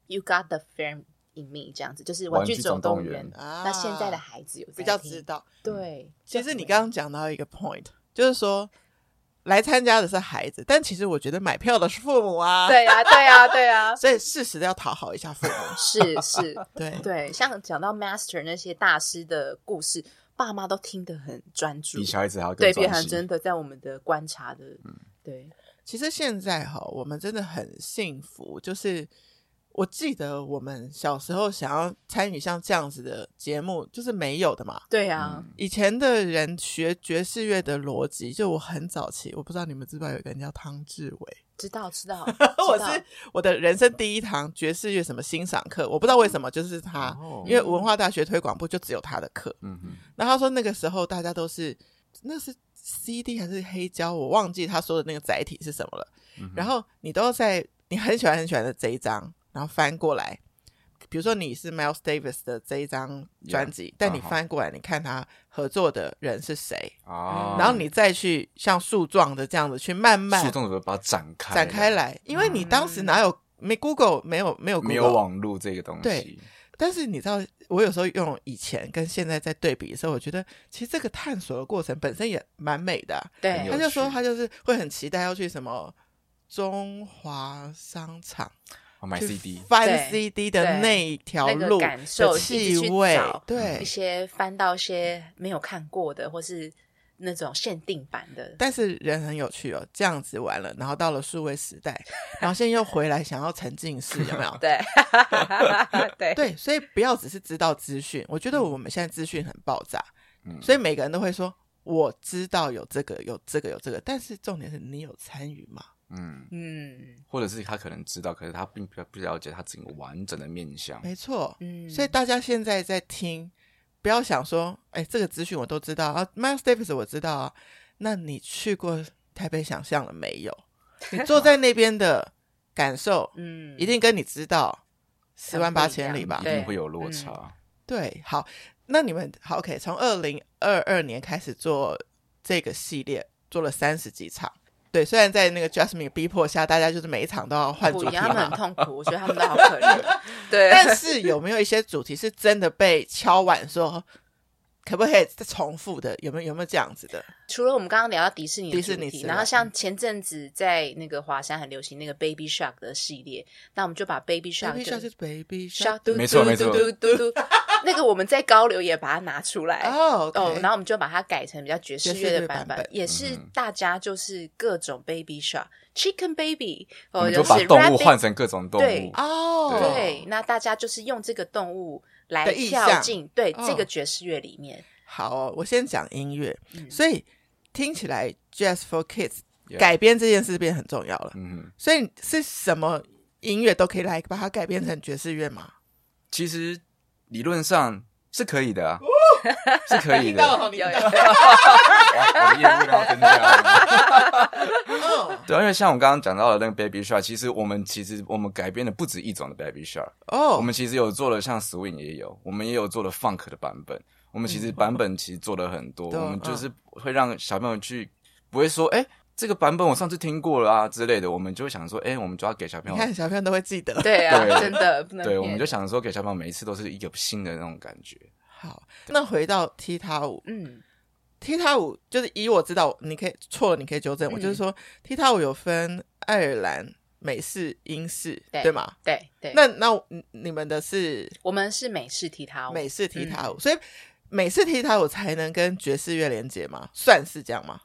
[SPEAKER 2] You Got the Fame in Me 这样子，就是玩具总动员。那现在的孩子有
[SPEAKER 1] 比较知道。
[SPEAKER 2] 对，
[SPEAKER 1] 其实你刚刚讲到一个 point，就是说来参加的是孩子，但其实我觉得买票的是父母啊。
[SPEAKER 2] 对啊，对啊，对啊。*laughs*
[SPEAKER 1] 所以适时的要讨好一下父母。
[SPEAKER 2] 是 *laughs* 是，*laughs*
[SPEAKER 1] 对
[SPEAKER 2] 对。像讲到 Master 那些大师的故事，爸妈都听得很专注，
[SPEAKER 3] 比小孩子还要
[SPEAKER 2] 对，变成真的在我们的观察的，对。
[SPEAKER 1] 其实现在哈，我们真的很幸福。就是我记得我们小时候想要参与像这样子的节目，就是没有的嘛。
[SPEAKER 2] 对啊，
[SPEAKER 1] 以前的人学爵士乐的逻辑，就我很早期，我不知道你们知不知道有个人叫汤志伟，
[SPEAKER 2] 知道知道。*laughs*
[SPEAKER 1] 我是我的人生第一堂爵士乐什么欣赏课，我不知道为什么就是他，哦、因为文化大学推广部就只有他的课。嗯哼，然后他说那个时候大家都是那是。CD 还是黑胶，我忘记他说的那个载体是什么了。嗯、然后你都在你很喜欢很喜欢的这一张，然后翻过来，比如说你是 Miles Davis 的这一张专辑，Yeah, 但你翻过来，你看他合作的人是谁啊？然后你再去像树状的这样子去慢慢
[SPEAKER 3] 树状的把它展开
[SPEAKER 1] 展开来，因为你当时哪有没 Google 没有没有 Google,
[SPEAKER 3] 没有网络这个东西。
[SPEAKER 1] 对，但是你知道。我有时候用以前跟现在在对比的时候，我觉得其实这个探索的过程本身也蛮美的啊。
[SPEAKER 2] 对，
[SPEAKER 1] 他就说他就是会很期待要去什么中华商场
[SPEAKER 3] 买 CD，
[SPEAKER 1] 翻 CD 的那一条路
[SPEAKER 2] 感受
[SPEAKER 1] 气味，
[SPEAKER 2] 对一些翻到一些没有看过的或是。那种限定版的，*laughs*
[SPEAKER 1] 但是人很有趣哦。这样子玩了，然后到了数位时代，然后现在又回来想要沉浸式，有没有？*laughs*
[SPEAKER 2] 对，*laughs* 对
[SPEAKER 1] 对，所以不要只是知道资讯。我觉得我们现在资讯很爆炸，嗯，所以每个人都会说我知道有这个，有这个，有这个，但是重点是你有参与吗？
[SPEAKER 3] 嗯嗯，或者是他可能知道，可是他并不不了解他整个完整的面相。
[SPEAKER 1] 没错，嗯，所以大家现在在听。不要想说，哎，这个资讯我都知道啊，Miles Davis 我知道啊。那你去过台北想象了没有？*laughs* 你坐在那边的感受，嗯，一定跟你知道十万八千里吧？
[SPEAKER 3] 一定会有落差。
[SPEAKER 1] 嗯、对，好，那你们好，OK，从二零二二年开始做这个系列，做了三十几场。对，虽然在那个 Jasmine 逼迫下，大家就是每一场都要换主题，
[SPEAKER 2] 他们很痛苦，我觉得他们都好可怜。*laughs* 对，
[SPEAKER 1] 但是有没有一些主题是真的被敲碗说，可不可以再重复的？有没有有没有这样子的？
[SPEAKER 2] 除了我们刚刚聊到迪士尼迪士尼，然后像前阵子在那个华山很流行那个 Baby Shark 的系列，那我们就把 Baby Shark，Baby
[SPEAKER 1] Shark 是 Baby Shark，
[SPEAKER 3] 没错没错，
[SPEAKER 2] 嘟嘟嘟嘟，*laughs* *laughs* 那个我们在高流也把它拿出来。
[SPEAKER 1] 哦哦，
[SPEAKER 2] 然后我们就把它改成比较爵士乐的版本，也是大家就是各种 Baby Shark，Chicken Baby，
[SPEAKER 3] 哦，就把动物换成各种动物。
[SPEAKER 1] 哦，
[SPEAKER 2] 对，那大家就是用这个动物。来跳进对、哦、这个爵士乐里面。
[SPEAKER 1] 好、哦，我先讲音乐，嗯、所以听起来 Jazz for Kids Yeah. 改编这件事变很重要了。嗯。哼，所以是什么音乐都可以来把它改编成爵士乐吗？
[SPEAKER 3] 其实理论上是可以的啊。哦 *laughs* 是可以的，我的业务量增加。*laughs* 对，因为像我刚刚讲到的那个 Baby Shark，其实我们其实我们改编了不止一种的 Baby Shark。哦，我们其实有做了像 Swing 也有，我们也有做了 Funk 的版本，我们其实版本其实做了很多，嗯、我们就是会让小朋友去，不会说哎。欸这个版本我上次听过了啊之类的，我们就会想说，哎，我们就要给小朋友，
[SPEAKER 1] 你看小朋友都会记得，
[SPEAKER 2] 对啊，*laughs* 真的，
[SPEAKER 3] 对，我们就想说给小朋友每一次都是一个新的那种感觉。
[SPEAKER 1] 好，那回到踢踏舞，嗯，踢踏舞就是以我知道，你可以错了，你可以纠正我，就是说踢踏舞有分爱尔兰、美式、英式，对吗？
[SPEAKER 2] 对对。
[SPEAKER 1] 那那你们的是？
[SPEAKER 2] 我们是美式踢踏舞，
[SPEAKER 1] 美式踢踏舞，所以美式踢踏舞才能跟爵士乐连接吗？算是这样吗？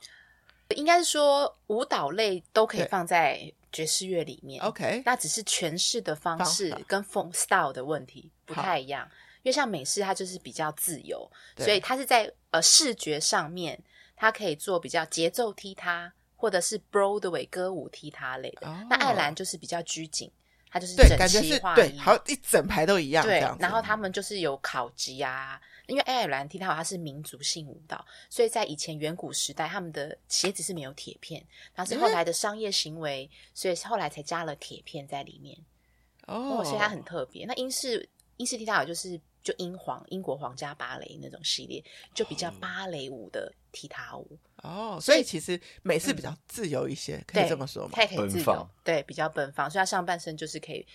[SPEAKER 2] 应该是说舞蹈类都可以放在爵士乐里面
[SPEAKER 1] ，OK，
[SPEAKER 2] 那只是诠释的方式跟风 style 的问题不太一样。因为像美式，它就是比较自由，所以它是在呃视觉上面，它可以做比较节奏踢踏，或者是 Broadway 歌舞踢踏类的。那爱尔兰就是比较拘谨，它就是整齐划一，
[SPEAKER 1] 对，好一整排都一样。
[SPEAKER 2] 对，然后他们就是有考级啊。因为爱尔兰踢踏舞它是民族性舞蹈，所以在以前远古时代，他们的鞋子是没有铁片，但是后来的商业行为，所以后来才加了铁片在里面。哦，哦，所以它很特别。那英式英式踢踏舞就是就英皇英国皇家芭蕾那种系列，就比较芭蕾舞的踢踏舞。
[SPEAKER 1] 哦，所以其实美式比较自由一些，嗯、可以这么说吗？
[SPEAKER 2] 太可以自由，对，比较奔放，所以它上半身就是可以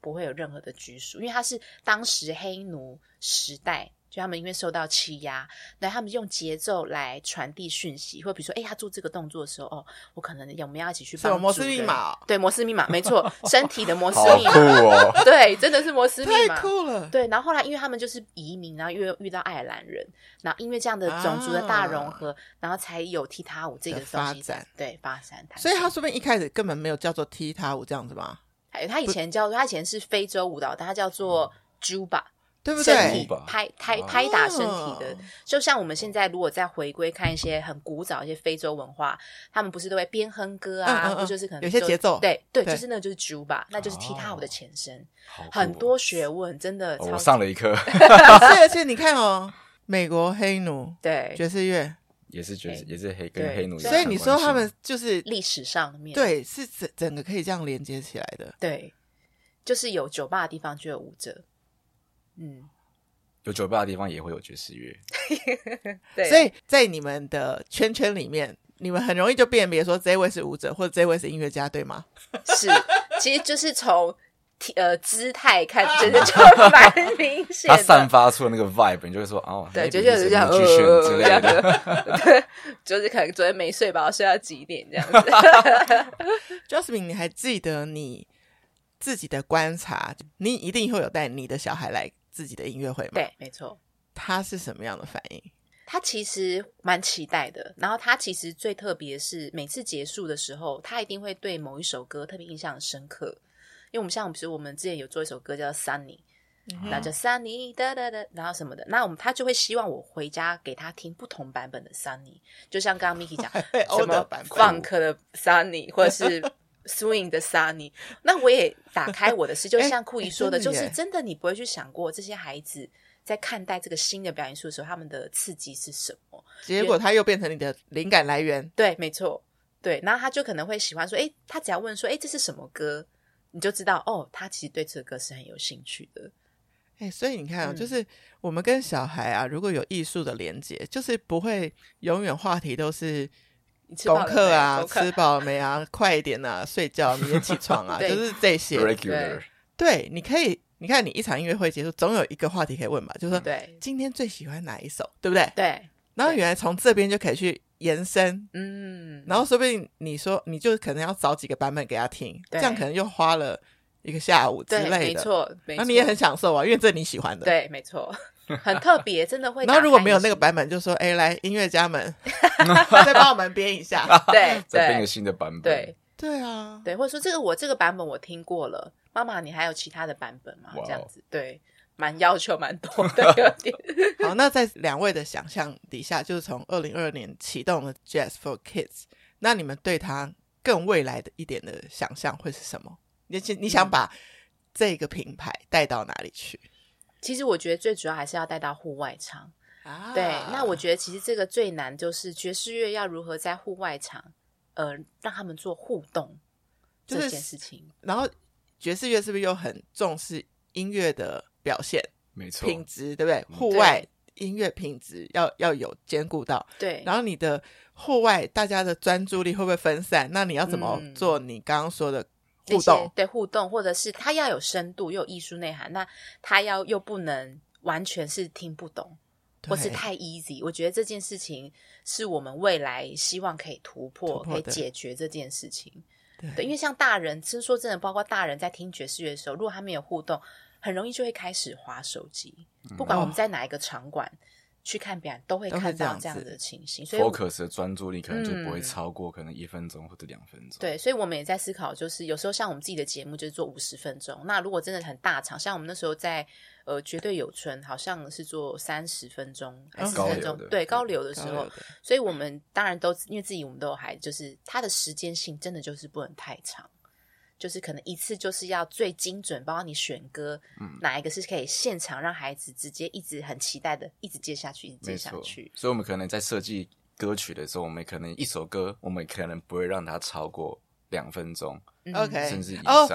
[SPEAKER 2] 不会有任何的拘束，因为它是当时黑奴时代。就他们因为受到欺压，那他们用节奏来传递讯息，或比如说，哎，他做这个动作的时候，哦，我可能我们要一起去帮助。
[SPEAKER 1] 摩斯密码，
[SPEAKER 2] 对，摩斯密码，没错，*laughs* 身体的摩斯密码，
[SPEAKER 3] 酷哦，
[SPEAKER 2] 对，真的是摩斯密码，
[SPEAKER 1] 太酷了。
[SPEAKER 2] 对，然后后来因为他们就是移民，然后又遇到爱尔兰人，然后因为这样的种族的大融合，啊、然后才有踢踏舞这个东西发展，对，发展。
[SPEAKER 1] 所以他说不定一开始根本没有叫做踢踏舞这样子吗？
[SPEAKER 2] 哎，他以前叫做，他以前是非洲舞蹈，但他叫做 Juba。
[SPEAKER 1] 对不对？
[SPEAKER 2] 身体拍拍拍打身体的，就像我们现在如果再回归看一些很古早一些非洲文化，他们不是都会边哼歌啊，或就是可能
[SPEAKER 1] 有些节奏，
[SPEAKER 2] 对对，就是那就是 Juba，那就是踢踏舞的前身，很多学问，真的。
[SPEAKER 3] 我上了一课。*laughs*
[SPEAKER 1] 而且你看哦，美国黑奴对。爵士乐。
[SPEAKER 3] 也是爵士，也是黑跟黑奴，
[SPEAKER 1] 所以你说他们就是
[SPEAKER 2] 历史上面。
[SPEAKER 1] 对是整整个可以这样连接起来的，
[SPEAKER 2] 对，就是有酒吧的地方就有舞者。
[SPEAKER 3] 嗯，有酒吧的地方也会有爵士乐，*laughs*
[SPEAKER 2] 对，
[SPEAKER 1] 所以在你们的圈圈里面，你们很容易就辨别说这位是舞者或者这位是音乐家，对吗？*laughs*
[SPEAKER 2] 是，其实就是从呃姿态看，真的就 *laughs* 蛮明显。
[SPEAKER 3] 他散发出的那个 vibe，你就会说哦，
[SPEAKER 2] 对，就就是这样呃之类的，对，就是可能昨天没睡饱，睡到几点这样子。
[SPEAKER 1] Josephine，你还记得你自己的观察，你一定会有带你的小孩来。自己的音乐会吗？
[SPEAKER 2] 对，没错。
[SPEAKER 1] 他是什么样的反应？
[SPEAKER 2] 他其实蛮期待的。然后他其实最特别是每次结束的时候，他一定会对某一首歌特别印象深刻。因为我们像，比如我们之前有做一首歌叫《Sunny》，那叫 Sunny 哒哒哒，然后什么的。那我们他就会希望我回家给他听不同版本的 Sunny，就像刚刚 Miki 讲 *laughs* 什么 Funk 的 Sunny，或者是。Swing 的 Sunny，那我也打开我的视，*laughs* 就像库姨说的，就是真的，你不会去想过这些孩子在看待这个新的表演术的时候，他们的刺激是什么？
[SPEAKER 1] 结果他又变成你的灵感来源。
[SPEAKER 2] 对，没错，对，然后他就可能会喜欢说，哎，他只要问说，哎，这是什么歌？你就知道，哦，他其实对这个歌是很有兴趣的。
[SPEAKER 1] 诶，所以你看啊，嗯，就是我们跟小孩啊，如果有艺术的连接，就是不会永远话题都是。功课啊，吃饱没啊？*laughs* 快一点啊，睡觉，明天起床啊，*laughs* 就是这些。
[SPEAKER 3] Regular，
[SPEAKER 1] 对，你可以，你看，你一场音乐会结束，总有一个话题可以问吧？就是说，对，今天最喜欢哪一首，对不对？
[SPEAKER 2] 对。
[SPEAKER 1] 然后原来从这边就可以去延伸，嗯，然后说不定你说，你就可能要找几个版本给他听，这样可能又花了一个下午之类的。
[SPEAKER 2] 没错，
[SPEAKER 1] 那你也很享受啊，因为这你喜欢的。
[SPEAKER 2] 对，没错。*laughs* 很特别，真的会。
[SPEAKER 1] 然后如果没有那个版本，就说：“哎，来音乐家们，*laughs* 再帮我们编一下。*laughs* ”
[SPEAKER 2] 对，
[SPEAKER 3] 再编个新的版本。
[SPEAKER 2] 对，
[SPEAKER 1] 对啊，
[SPEAKER 2] 对，或者说这个我这个版本我听过了，妈妈，你还有其他的版本吗？这样子，对，蛮要求蛮多的，有点。
[SPEAKER 1] 好，那在两位的想象底下，就是从二零二二年启动了 Jazz for Kids，那你们对它更未来的一点的想象会是什么？你你想把这个品牌带到哪里去？
[SPEAKER 2] 其实我觉得最主要还是要带到户外场，啊、对。那我觉得其实这个最难就是爵士乐要如何在户外场，呃，让他们做互动这件事情。
[SPEAKER 1] 然后爵士乐是不是又很重视音乐的表现？
[SPEAKER 3] 没错，
[SPEAKER 1] 品质对不对？户外音乐品质要要有兼顾到，
[SPEAKER 2] 对，
[SPEAKER 1] 然后你的户外大家的专注力会不会分散？那你要怎么做？你刚刚说的互动，
[SPEAKER 2] 对互动，或者是他要有深度又有艺术内涵，那他要又不能完全是听不懂，或是太 easy。我觉得这件事情是我们未来希望可以突破、突破可以解决这件事情。对，对，因为像大人，其实说真的，包括大人在听爵士乐的时候，如果他没有互动。很容易就会开始划手机，不管我们在哪一个场馆去看表演，都会看到这样的情形。所以
[SPEAKER 3] ，focus 的专注力可能就不会超过可能一分钟或者两分钟。
[SPEAKER 2] 对，所以我们也在思考，就是有时候像我们自己的节目就是做五十分钟，那如果真的很大场，像我们那时候在呃绝对有春，好像是做三十分钟还是分钟，对，高流的时候，所以我们当然都因为自己我们都有孩子，就是它的时间性真的就是不能太长。就是可能一次就是要最精准，包括你选歌，嗯，哪一个是可以现场让孩子直接一直很期待的，一直接下去，一直接下去。
[SPEAKER 3] 所以，我们可能在设计歌曲的时候，我们可能一首歌，我们可能不会让它超过两分钟
[SPEAKER 1] ，OK，
[SPEAKER 3] 嗯，甚至以上。Oh.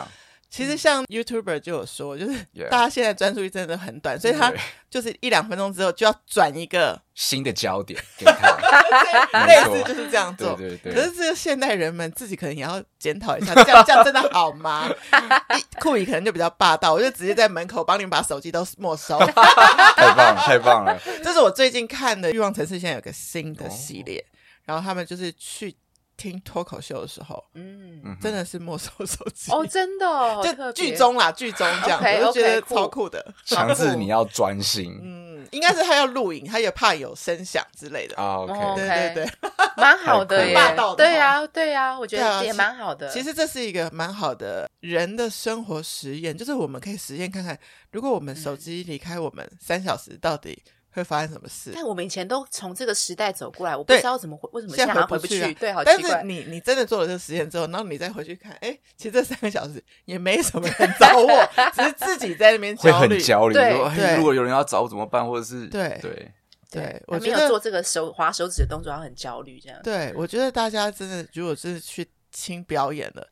[SPEAKER 1] 其实像 YouTuber 就有说，就是大家现在专注力真的很短，所以他就是一两分钟之后就要转一个
[SPEAKER 3] 新的焦点给他，*laughs*
[SPEAKER 1] 类似就是这样做。
[SPEAKER 3] 对对对。
[SPEAKER 1] 可是这个现代人们自己可能也要检讨一下，这样这样真的好吗？*laughs* 库里可能就比较霸道，我就直接在门口帮你们把手机都没收。
[SPEAKER 3] 太棒了，太棒了！*laughs*
[SPEAKER 1] 这是我最近看的《欲望城市》，现在有个新的系列，然后他们就是去。听脱口秀的时候，嗯，真的是没收手机。
[SPEAKER 2] 哦，真的，哦 *laughs*
[SPEAKER 1] 就剧中啦，剧中这样，我就觉得超酷的，
[SPEAKER 3] 强制你要专心。
[SPEAKER 1] 嗯，应该是他要录影，他也怕有声响之类的。啊。
[SPEAKER 3] OK，
[SPEAKER 1] 对对对，*laughs*
[SPEAKER 2] 蛮好的耶，对呀对呀，我觉得也蛮好的。
[SPEAKER 1] 其实这是一个蛮好的人的生活实验，就是我们可以实验看看，如果我们手机离开我们三小时，到底。会发生什么事？
[SPEAKER 2] 但我们以前都从这个时代走过来，我不知道怎么回，为什么现在还回不去？对，好奇怪。
[SPEAKER 1] 但是你你真的做了这个实验之后，然后你再回去看，哎，其实这三个小时也没什么人找我，只是自己在那边焦虑。
[SPEAKER 3] 会很焦虑，对，如果有人要找我怎么办？或者是
[SPEAKER 1] 对
[SPEAKER 3] 对
[SPEAKER 1] 对，
[SPEAKER 2] 我没有做这个手划手指的动作，然后很焦虑这样。
[SPEAKER 1] 对，我觉得大家真的，如果是去听表演了。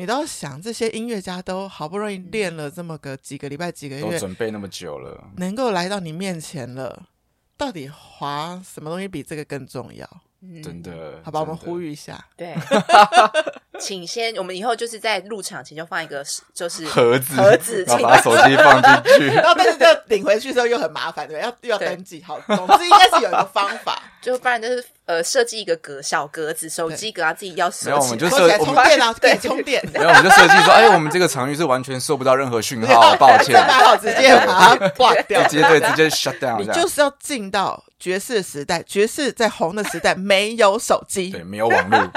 [SPEAKER 1] 你都要想，这些音乐家都好不容易练了这么个几个礼拜、几个月，
[SPEAKER 3] 都准备那么久了，
[SPEAKER 1] 能够来到你面前了，到底滑什么东西比这个更重要？
[SPEAKER 3] 真的，
[SPEAKER 1] 好吧，我们呼吁一下，*laughs*
[SPEAKER 2] 对。请先，我们以后就是在入场前就放一个，就是
[SPEAKER 3] 盒子，
[SPEAKER 2] 盒子，
[SPEAKER 3] 然后把手机放进去，*laughs*
[SPEAKER 1] 然后但是这领回去的时候又很麻烦，对，要又要登记，好，总之应该是有一个方法，*laughs*
[SPEAKER 2] 就不然就是呃设计一个格小格子，手机格啊自己要收起来，
[SPEAKER 3] 我们就设
[SPEAKER 1] 充电啊，*laughs* 对，充电，
[SPEAKER 3] 没有，我们就设计说，哎，我们这个场域是完全收不到任何讯号，抱歉，
[SPEAKER 1] 好，直接把它挂掉，
[SPEAKER 3] 直接对，直接 shut down，
[SPEAKER 1] 你就是要进到爵士时代，爵士在红的时代没有手机，
[SPEAKER 3] 对，没有网络。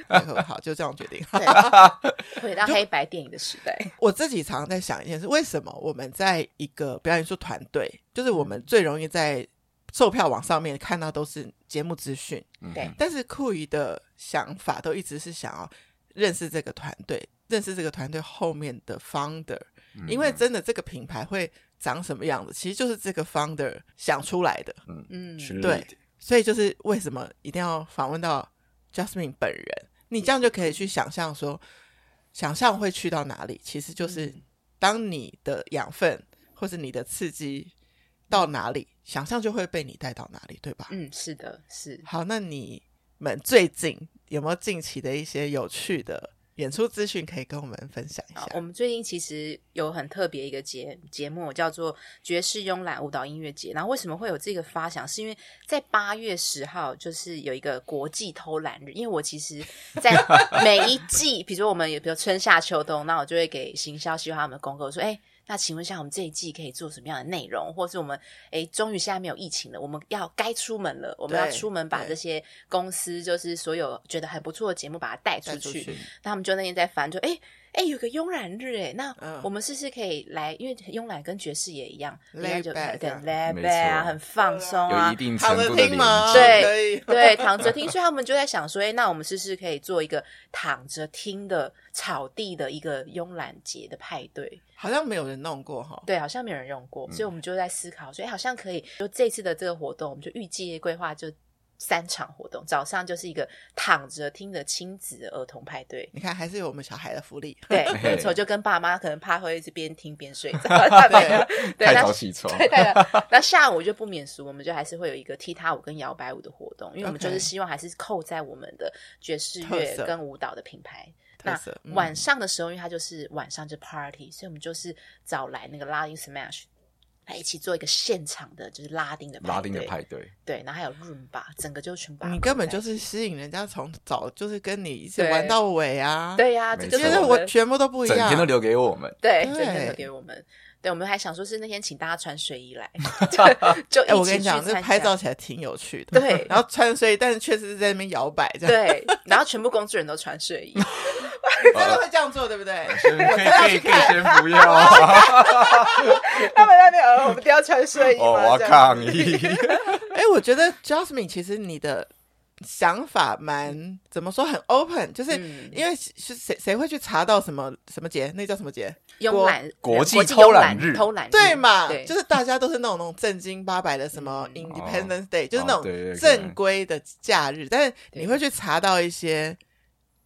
[SPEAKER 3] *laughs*
[SPEAKER 1] 好，就这样决定。*laughs*
[SPEAKER 2] 回到黑白电影的时代，*laughs*
[SPEAKER 1] 我自己常常在想一件事：为什么我们在一个表演艺术团队，就是我们最容易在售票网上面看到都是节目资讯，
[SPEAKER 2] 对。
[SPEAKER 1] 但是酷姨的想法都一直是想要认识这个团队，认识这个团队后面的 founder，因为真的这个品牌会长什么样子，其实就是这个 founder 想出来的。
[SPEAKER 3] 嗯嗯，
[SPEAKER 1] 对。所以就是为什么一定要访问到 Jasmine 本人？你这样就可以去想象说，想象会去到哪里？其实就是当你的养分或是你的刺激到哪里，想象就会被你带到哪里，对吧？
[SPEAKER 2] 嗯，是的，是。
[SPEAKER 1] 好，那你们最近有没有近期的一些有趣的？演出资讯可以跟我们分享一下。
[SPEAKER 2] 我们最近其实有很特别一个节节目，叫做爵士慵懒舞蹈音乐节。然后为什么会有这个发想？是因为在八月十号，就是有一个国际偷懒日。因为我其实，在 *laughs* 每一季，比如说我们有，比如春夏秋冬，那我就会给行销希望他们公告说，哎。那请问一下，我们这一季可以做什么样的内容，或是我们诶，终于现在没有疫情了，我们要该出门了，我们要出门把这些公司，就是所有觉得很不错的节目，把它带出去。那他们就那天在翻，就诶。哎，有个慵懒日哎，那我们是不是可以来？因为慵懒跟爵士也一样，lay back 啊，很放松啊，
[SPEAKER 3] 有一定程度的连
[SPEAKER 1] 接，
[SPEAKER 2] 对对，躺着听。所以他们就在想说，哎，那我们是不是可以做一个躺着听的草地的一个慵懒节的派对？
[SPEAKER 1] 好像没有人弄过哈，
[SPEAKER 2] 对，好像没有人用过，所以我们就在思考所以，好像可以。就这次的这个活动，我们就预计规划就。三场活动，早上就是一个躺着听的亲子的儿童派对。
[SPEAKER 1] 你看，还是有我们小孩的福利。
[SPEAKER 2] 对，没错，就跟爸妈可能怕会一直边听边睡 *laughs* 着，对，
[SPEAKER 3] 太早起床。
[SPEAKER 2] 对，那下午就不免俗，我们就还是会有一个踢踏舞跟摇摆舞的活动，因为我们就是希望还是扣在我们的爵士乐跟舞蹈的品牌。那晚上的时候，因为它就是晚上就 party，所以我们就是找来那个拉丁 smash。来一起做一个现场的，就是拉丁的
[SPEAKER 3] 拉丁的派对，
[SPEAKER 2] 对，然后还有 Rumba，整个就全部。
[SPEAKER 1] 你根本就是吸引人家从早就是跟你一起玩到尾啊！
[SPEAKER 2] 对呀，
[SPEAKER 1] 就是我全部都不一样，
[SPEAKER 3] 整天都留给我们，
[SPEAKER 2] 对，整天都给我们。对，我们还想说是那天请大家穿睡衣来，*laughs* 就
[SPEAKER 1] 我跟你讲，这拍照起来挺有趣的。
[SPEAKER 2] 对，
[SPEAKER 1] 然后穿睡衣，但是确实是在那边摇摆这样。
[SPEAKER 2] 对，然后全部工作人员都穿睡衣。*laughs* *laughs*
[SPEAKER 1] 真的会这样做，对不对？
[SPEAKER 3] 可以可以可以先不要。*laughs*
[SPEAKER 2] 他们那边呃，我们都要穿睡衣。
[SPEAKER 3] 我抗议。*laughs*
[SPEAKER 1] 哎，我觉得 Jasmine，其实你的想法蛮怎么说，很 open，就是因为是谁谁会去查到什么什么节？那叫什么节？
[SPEAKER 2] 慵懒
[SPEAKER 3] 国际偷懒日，
[SPEAKER 2] 偷懒
[SPEAKER 1] 对嘛？就是大家都是那种那种正经八百的什么 Independence Day，就是那种正规的假日，但是你会去查到一些。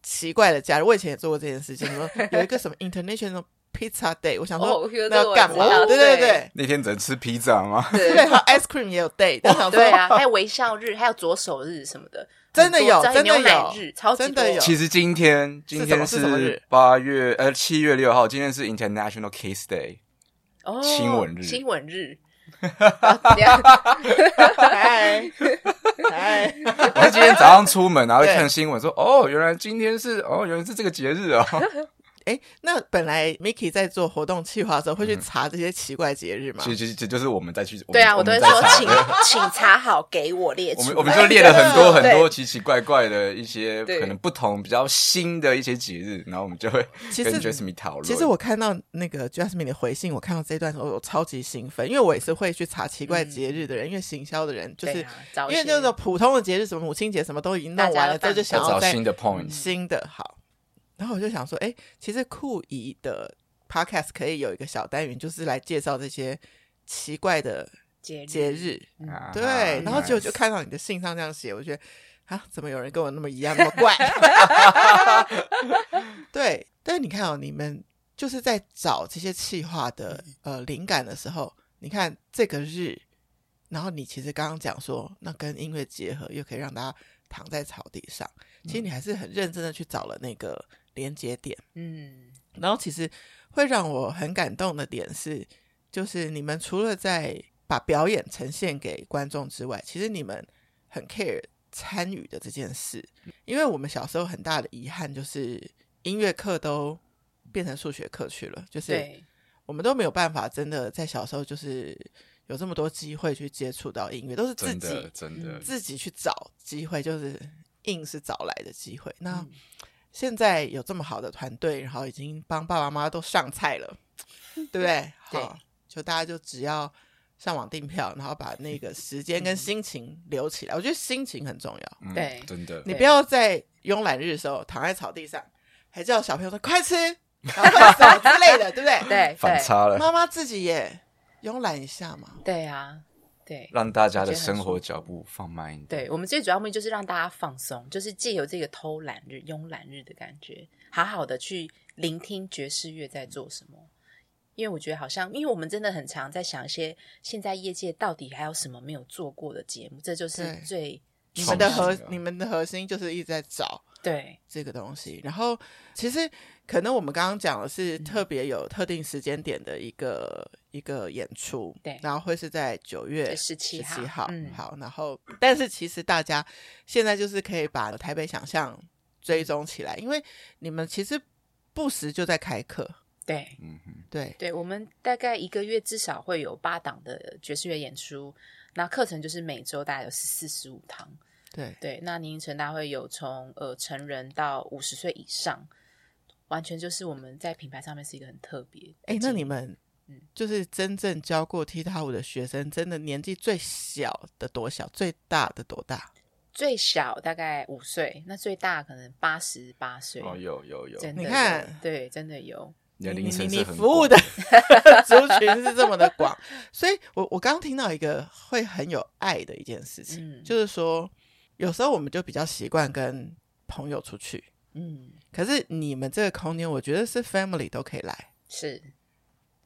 [SPEAKER 1] 奇怪的假日，我以前也做过这件事情。说 *laughs* 有一个什么 International Pizza Day，我想说那要干嘛？对对对，
[SPEAKER 3] 那天只能吃披萨吗？
[SPEAKER 1] 对，还有 ice cream 也有 day。
[SPEAKER 2] 对啊，还有微笑日，还有左手日什么的，
[SPEAKER 1] 真的有，真的有，
[SPEAKER 2] 超级
[SPEAKER 1] 真的有。
[SPEAKER 3] 其实今天今天是八月呃七月六号，今天是 International Kiss Day，哦，亲吻日，
[SPEAKER 2] 亲吻日。
[SPEAKER 3] 哎，*laughs* 我是今天早上出门，然后看新闻说，哦，原来今天是，哦，原来是这个节日啊。
[SPEAKER 1] 哎，那本来 Miki 在做活动计划的时候会去查这些奇怪节日吗？
[SPEAKER 3] 其实，这就是我们在去。
[SPEAKER 2] 对啊，我都会说，请 *laughs* 请查好，给我列出。
[SPEAKER 3] 我们我们就列了很多很多奇奇怪怪的一些可能不同、比较新的一些节日，然后我们就会跟 Jasmine 讨论。
[SPEAKER 1] 其实我看到那个 Jasmine 的回信，我看到这一段时候，我超级兴奋，因为我也是会去查奇怪节日的人，因为行销的人就是因为那种普通的节日，什么母亲节什么都已经弄完了，这就想要
[SPEAKER 3] 找新的 point，
[SPEAKER 1] 新的好。然后我就想说，哎，其实酷姨的 podcast 可以有一个小单元，就是来介绍这些奇怪的节节日。对，然后结果就看到你的信上这样写，我觉得啊，怎么有人跟我那么一样那么怪？*laughs* 对，但是你看哦，你们就是在找这些企划的呃灵感的时候，你看这个日，然后你其实刚刚讲说，那跟音乐结合，又可以让大家躺在草地上，其实你还是很认真的去找了那个。连接点，嗯，然后其实会让我很感动的点是，就是你们除了在把表演呈现给观众之外，其实你们很 care 参与的这件事。因为我们小时候很大的遗憾就是音乐课都变成数学课去了，就是我们都没有办法真的在小时候就是有这么多机会去接触到音乐，都是自己真的，真的自己去找机会，就是硬是找来的机会。那现在有这么好的团队，然后已经帮爸爸妈妈都上菜了，对不对？*laughs* 好，对就大家就只要上网订票，然后把那个时间跟心情留起来。嗯、我觉得心情很重要，
[SPEAKER 3] 嗯、对，真的。
[SPEAKER 1] 你不要在慵懒日的时候躺在草地上，还叫小朋友说快吃，然后快走之类的，对不对？
[SPEAKER 2] 对，*laughs*
[SPEAKER 3] 反差了。
[SPEAKER 1] 妈妈自己也慵懒一下嘛。
[SPEAKER 2] 对啊。对，
[SPEAKER 3] 让大家的生活脚步放慢一点。
[SPEAKER 2] 对，我们最主要目的就是让大家放松，就是借由这个偷懒日、慵懒日的感觉，好好的去聆听爵士乐在做什么。因为我觉得好像，因为我们真的很常在想一些现在业界到底还有什么没有做过的节目，这就是最
[SPEAKER 1] 你们的核，你们的核心就是一直在找。
[SPEAKER 2] 对
[SPEAKER 1] 这个东西，然后其实可能我们刚刚讲的是特别有特定时间点的一个、嗯、一个演出，
[SPEAKER 2] 对，
[SPEAKER 1] 然后会是在九月
[SPEAKER 2] 十七号，
[SPEAKER 1] 号嗯、好，然后但是其实大家现在就是可以把台北想象追踪起来，因为你们其实不时就在开课，
[SPEAKER 2] 对，
[SPEAKER 3] 嗯哼，
[SPEAKER 1] 对，
[SPEAKER 2] 对，我们大概一个月至少会有八档的爵士乐演出，那课程就是每周大概有十四十五堂。
[SPEAKER 1] 对
[SPEAKER 2] 对，那年龄层大会有从呃成人到五十岁以上，完全就是我们在品牌上面是一个很特别。
[SPEAKER 1] 哎，那你们嗯，就是真正教过踢踏舞的学生，真的年纪最小的多小？最大的多大？
[SPEAKER 2] 最小大概五岁，那最大可能八十八岁。
[SPEAKER 3] 哦，有有有，
[SPEAKER 1] 你看，
[SPEAKER 2] 对，真的有。
[SPEAKER 3] 你你
[SPEAKER 1] 你服务的 *laughs* 族群是这么的广，所以我我刚刚听到一个会很有爱的一件事情，嗯、就是说。有时候我们就比较习惯跟朋友出去，
[SPEAKER 2] 嗯，
[SPEAKER 1] 可是你们这个空间，我觉得是 family 都可以来，
[SPEAKER 2] 是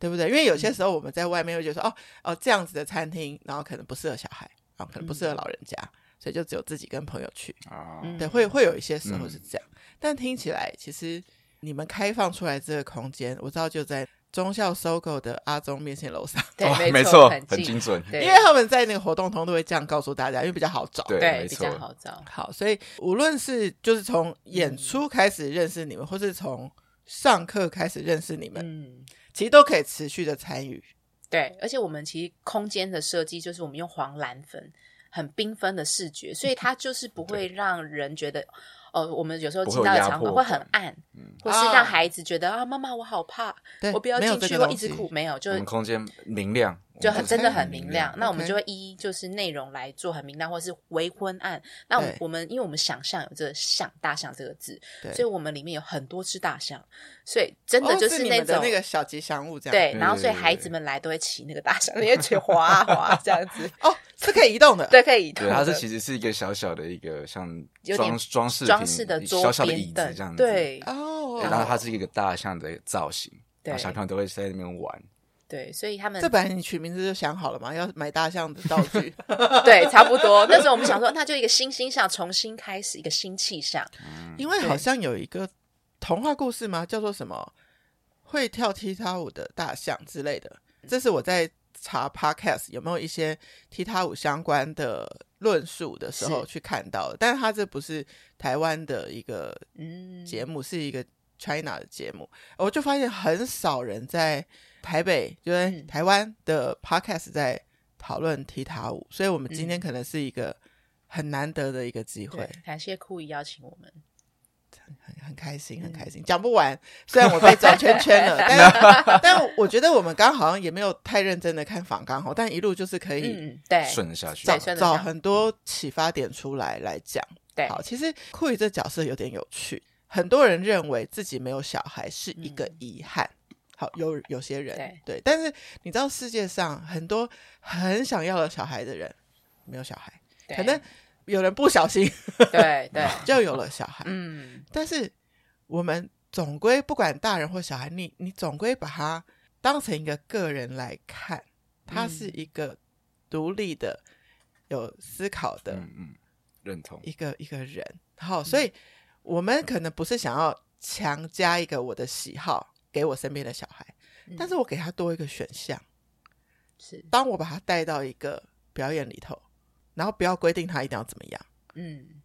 [SPEAKER 1] 对不对？因为有些时候我们在外面会觉得说，哦哦，这样子的餐厅，然后可能不适合小孩，然后可能不适合老人家，嗯、所以就只有自己跟朋友去
[SPEAKER 3] 啊。
[SPEAKER 1] 对，会会有一些时候是这样，
[SPEAKER 3] 嗯、
[SPEAKER 1] 但听起来其实你们开放出来这个空间，我知道就在。忠孝 SOGO 的阿中面线楼上，*laughs*
[SPEAKER 2] 对，*laughs*
[SPEAKER 3] 没错，
[SPEAKER 2] 很
[SPEAKER 3] 精准。
[SPEAKER 1] 因为他们在那个活动通都会这样告诉大家，因为比较好找，
[SPEAKER 2] 对，比较好找。
[SPEAKER 1] 好，所以无论是就是从演出开始认识你们，或是从上课开始认识你们，嗯，其实都可以持续的参与。
[SPEAKER 2] 对，而且我们其实空间的设计就是我们用黄蓝粉，很缤纷的视觉，所以它就是不会 *laughs* 让人觉得。哦，我们有时候进到的场合会很暗，嗯或是让孩子觉得啊，妈妈我好怕，我不要进去，我一直哭。没有，就是
[SPEAKER 3] 空间明亮，
[SPEAKER 2] 就很真的很明亮。那我们就会依就是内容来做很明亮，或是微昏暗。那我们因为我们想象有这个象大象这个字，所以我们里面有很多只大象，所以真的就是那种
[SPEAKER 1] 那个小吉祥物这样。
[SPEAKER 2] 对，然后所以孩子们来都会骑那个大象，因为去滑啊滑这样子。
[SPEAKER 1] 哦，是可以移动的，*laughs*
[SPEAKER 2] 对，可以移动。
[SPEAKER 3] 对，它是其实是一个小小的一个像装装饰。
[SPEAKER 2] 装饰的
[SPEAKER 3] 小小的椅子这样子，
[SPEAKER 2] 对
[SPEAKER 1] 哦，
[SPEAKER 3] 然后它是一个大象的造型，
[SPEAKER 2] 对，
[SPEAKER 3] 小朋友都会在那边玩，
[SPEAKER 2] 对，所以他们
[SPEAKER 1] 这本来你取名字就想好了嘛，要买大象的道具，*laughs*
[SPEAKER 2] 对，差不多。那时候我们想说，那就一个新星象，重新开始一个新气象，
[SPEAKER 1] 因为好像有一个童话故事吗，叫做什么会跳踢踏舞的大象之类的，这是我在查 Podcast 有没有一些踢踏舞相关的。论述的时候去看到的，但是他这不是台湾的一个节目，嗯、是一个 China 的节目。我就发现很少人在台北，就在台湾的 Podcast 在讨论踢踏舞，所以我们今天可能是一个很难得的一个机会。
[SPEAKER 2] 感谢酷姨邀请我们。
[SPEAKER 1] 很很开心，很开心，讲不完。虽然我被转圈圈了，*laughs* 但但我觉得我们刚刚好像也没有太认真的看访刚好，但一路就是可以
[SPEAKER 2] 对
[SPEAKER 3] 顺着下去，
[SPEAKER 1] 找找很多启发点出来来讲。
[SPEAKER 2] 对，
[SPEAKER 1] 好，其实酷姨这角色有点有趣，很多人认为自己没有小孩是一个遗憾。好，有有些人对，但是你知道世界上很多很想要的小孩的人没有小孩，可能。有人不小心，
[SPEAKER 2] 对对，*laughs*
[SPEAKER 1] 就有了小孩。
[SPEAKER 2] 嗯，
[SPEAKER 1] 但是我们总归不管大人或小孩，你你总归把他当成一个个人来看，他是一个独立的、有思考的，
[SPEAKER 3] 嗯嗯，认同
[SPEAKER 1] 一个一个人。好，所以我们可能不是想要强加一个我的喜好给我身边的小孩，但是我给他多一个选项，
[SPEAKER 2] 是
[SPEAKER 1] 当我把他带到一个表演里头。然后不要规定他一定要怎么样，
[SPEAKER 2] 嗯，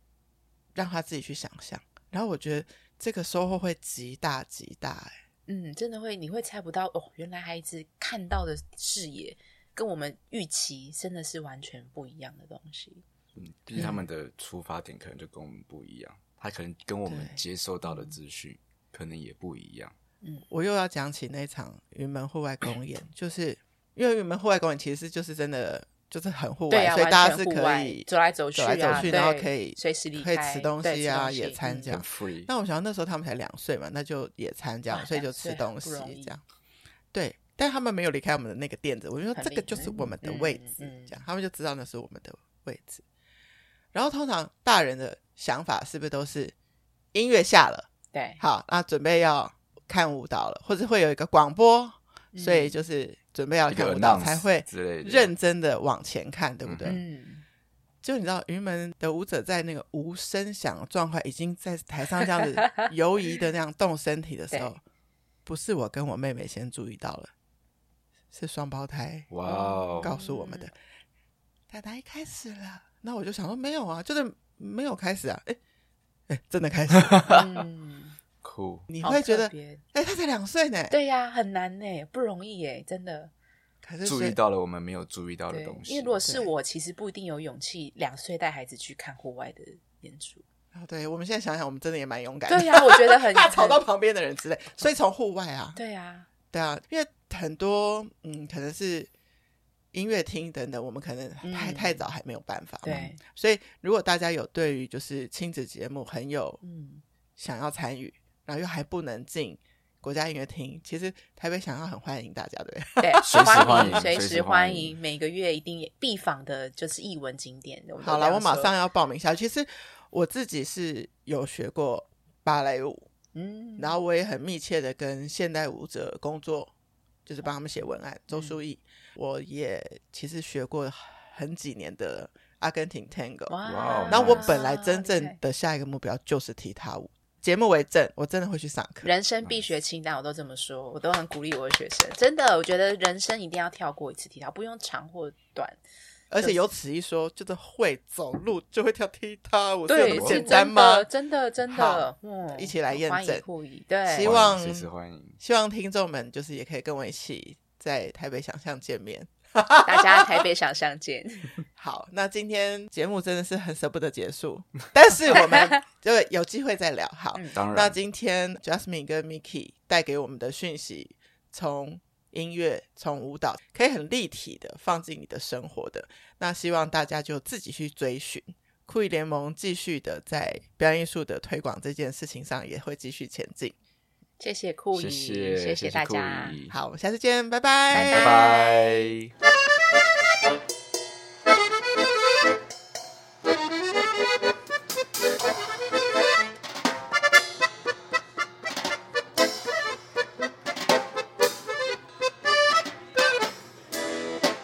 [SPEAKER 1] 让他自己去想象。然后我觉得这个收获会极大极大，哎，
[SPEAKER 2] 嗯，真的会，你会猜不到哦，原来孩子看到的视野跟我们预期真的是完全不一样的东西。
[SPEAKER 3] 嗯，就是他们的出发点可能就跟我们不一样，他可能跟我们接收到的资讯可能也不一样。
[SPEAKER 1] 嗯，我又要讲起那场云门户外公演，*coughs* 就是因为云门户外公演其实就是真的。就是很户外，所以大家是可以
[SPEAKER 2] 走来走去，
[SPEAKER 1] 走来走去，然后可以
[SPEAKER 2] 随时离开，
[SPEAKER 1] 可以吃东西啊，野餐这样。那我想那时候他们才两岁嘛，那就野餐这样，所以就吃东西这样。对，但他们没有离开我们的那个垫子，我就说这个就是我们的位置，这样他们就知道那是我们的位置。然后通常大人的想法是不是都是音乐下了，
[SPEAKER 2] 对，
[SPEAKER 1] 好，那准备要看舞蹈了，或者会有一个广播，所以就是。准备要看舞蹈才会认真的往前看，对不对？
[SPEAKER 2] 嗯，
[SPEAKER 1] 就你知道，云门的舞者在那个无声响的状态，已经在台上这样子游移的那样动身体的时候，*laughs* 不是我跟我妹妹先注意到了，是双胞胎
[SPEAKER 3] 哇哦。
[SPEAKER 1] 告诉我们的。大家一开始了，那我就想说没有啊，就是没有开始啊，哎哎，真的开始了。*laughs*
[SPEAKER 3] 酷，
[SPEAKER 1] 你会觉得，哎，他才两岁呢。
[SPEAKER 2] 对呀，很难呢，不容易耶，真的。
[SPEAKER 3] 注意到了我们没有注意到的东西。
[SPEAKER 2] 因为如果是我，其实不一定有勇气两岁带孩子去看户外的演出。
[SPEAKER 1] 啊，对，我们现在想想，我们真的也蛮勇敢的。
[SPEAKER 2] 对呀，我觉得很 *laughs*
[SPEAKER 1] 怕吵到旁边的人之类。所以从户外啊，
[SPEAKER 2] 对呀，
[SPEAKER 1] 对啊，因为很多嗯，可能是音乐厅等等，我们可能太太早还没有办法。
[SPEAKER 2] 对，
[SPEAKER 1] 所以如果大家有对于就是亲子节目很有嗯想要参与。然后又还不能进国家音乐厅，其实台北想要很欢迎大家，对 *laughs*
[SPEAKER 2] 对，
[SPEAKER 3] 随时欢迎，
[SPEAKER 2] 随时欢迎，每个月一定必访的就是艺文景点。
[SPEAKER 1] 好了，我马上要报名下去。其实我自己是有学过芭蕾舞，嗯，然后我也很密切的跟现代舞者工作，就是帮他们写文案。周书义，嗯、我也其实学过很几年的阿根廷 Tango，哇，然后我本来真正的下一个目标就是踢踏舞。节目为证，我真的会去上课。
[SPEAKER 2] 人生必学清单，我都这么说，我都很鼓励我的学生。真的，我觉得人生一定要跳过一次踢踏，不用长或短。
[SPEAKER 1] 而且有此一说，就是会走路就会跳踢踏舞，
[SPEAKER 2] 对，
[SPEAKER 1] 简单吗？
[SPEAKER 2] 真的，真的，
[SPEAKER 1] 嗯，一起来验证。
[SPEAKER 2] 对，
[SPEAKER 1] 希望
[SPEAKER 3] 随时欢迎，
[SPEAKER 1] 希望听众们就是也可以跟我一起在台北想象见面。*laughs*
[SPEAKER 2] 大家台北想相见，*laughs*
[SPEAKER 1] 好，那今天节目真的是很舍不得结束，但是我们 *laughs* 就有机会再聊。好，
[SPEAKER 3] 当然。
[SPEAKER 1] 那今天 Jasmine 跟 Miki 带给我们的讯息，从音乐、从舞蹈，可以很立体的放进你的生活的。那希望大家就自己去追寻酷艺联盟，继续的在表演艺术的推广这件事情上，也会继续前进。
[SPEAKER 2] 谢谢酷姨，谢谢，谢谢大家。
[SPEAKER 1] 好，下次见，拜拜，
[SPEAKER 3] 拜拜。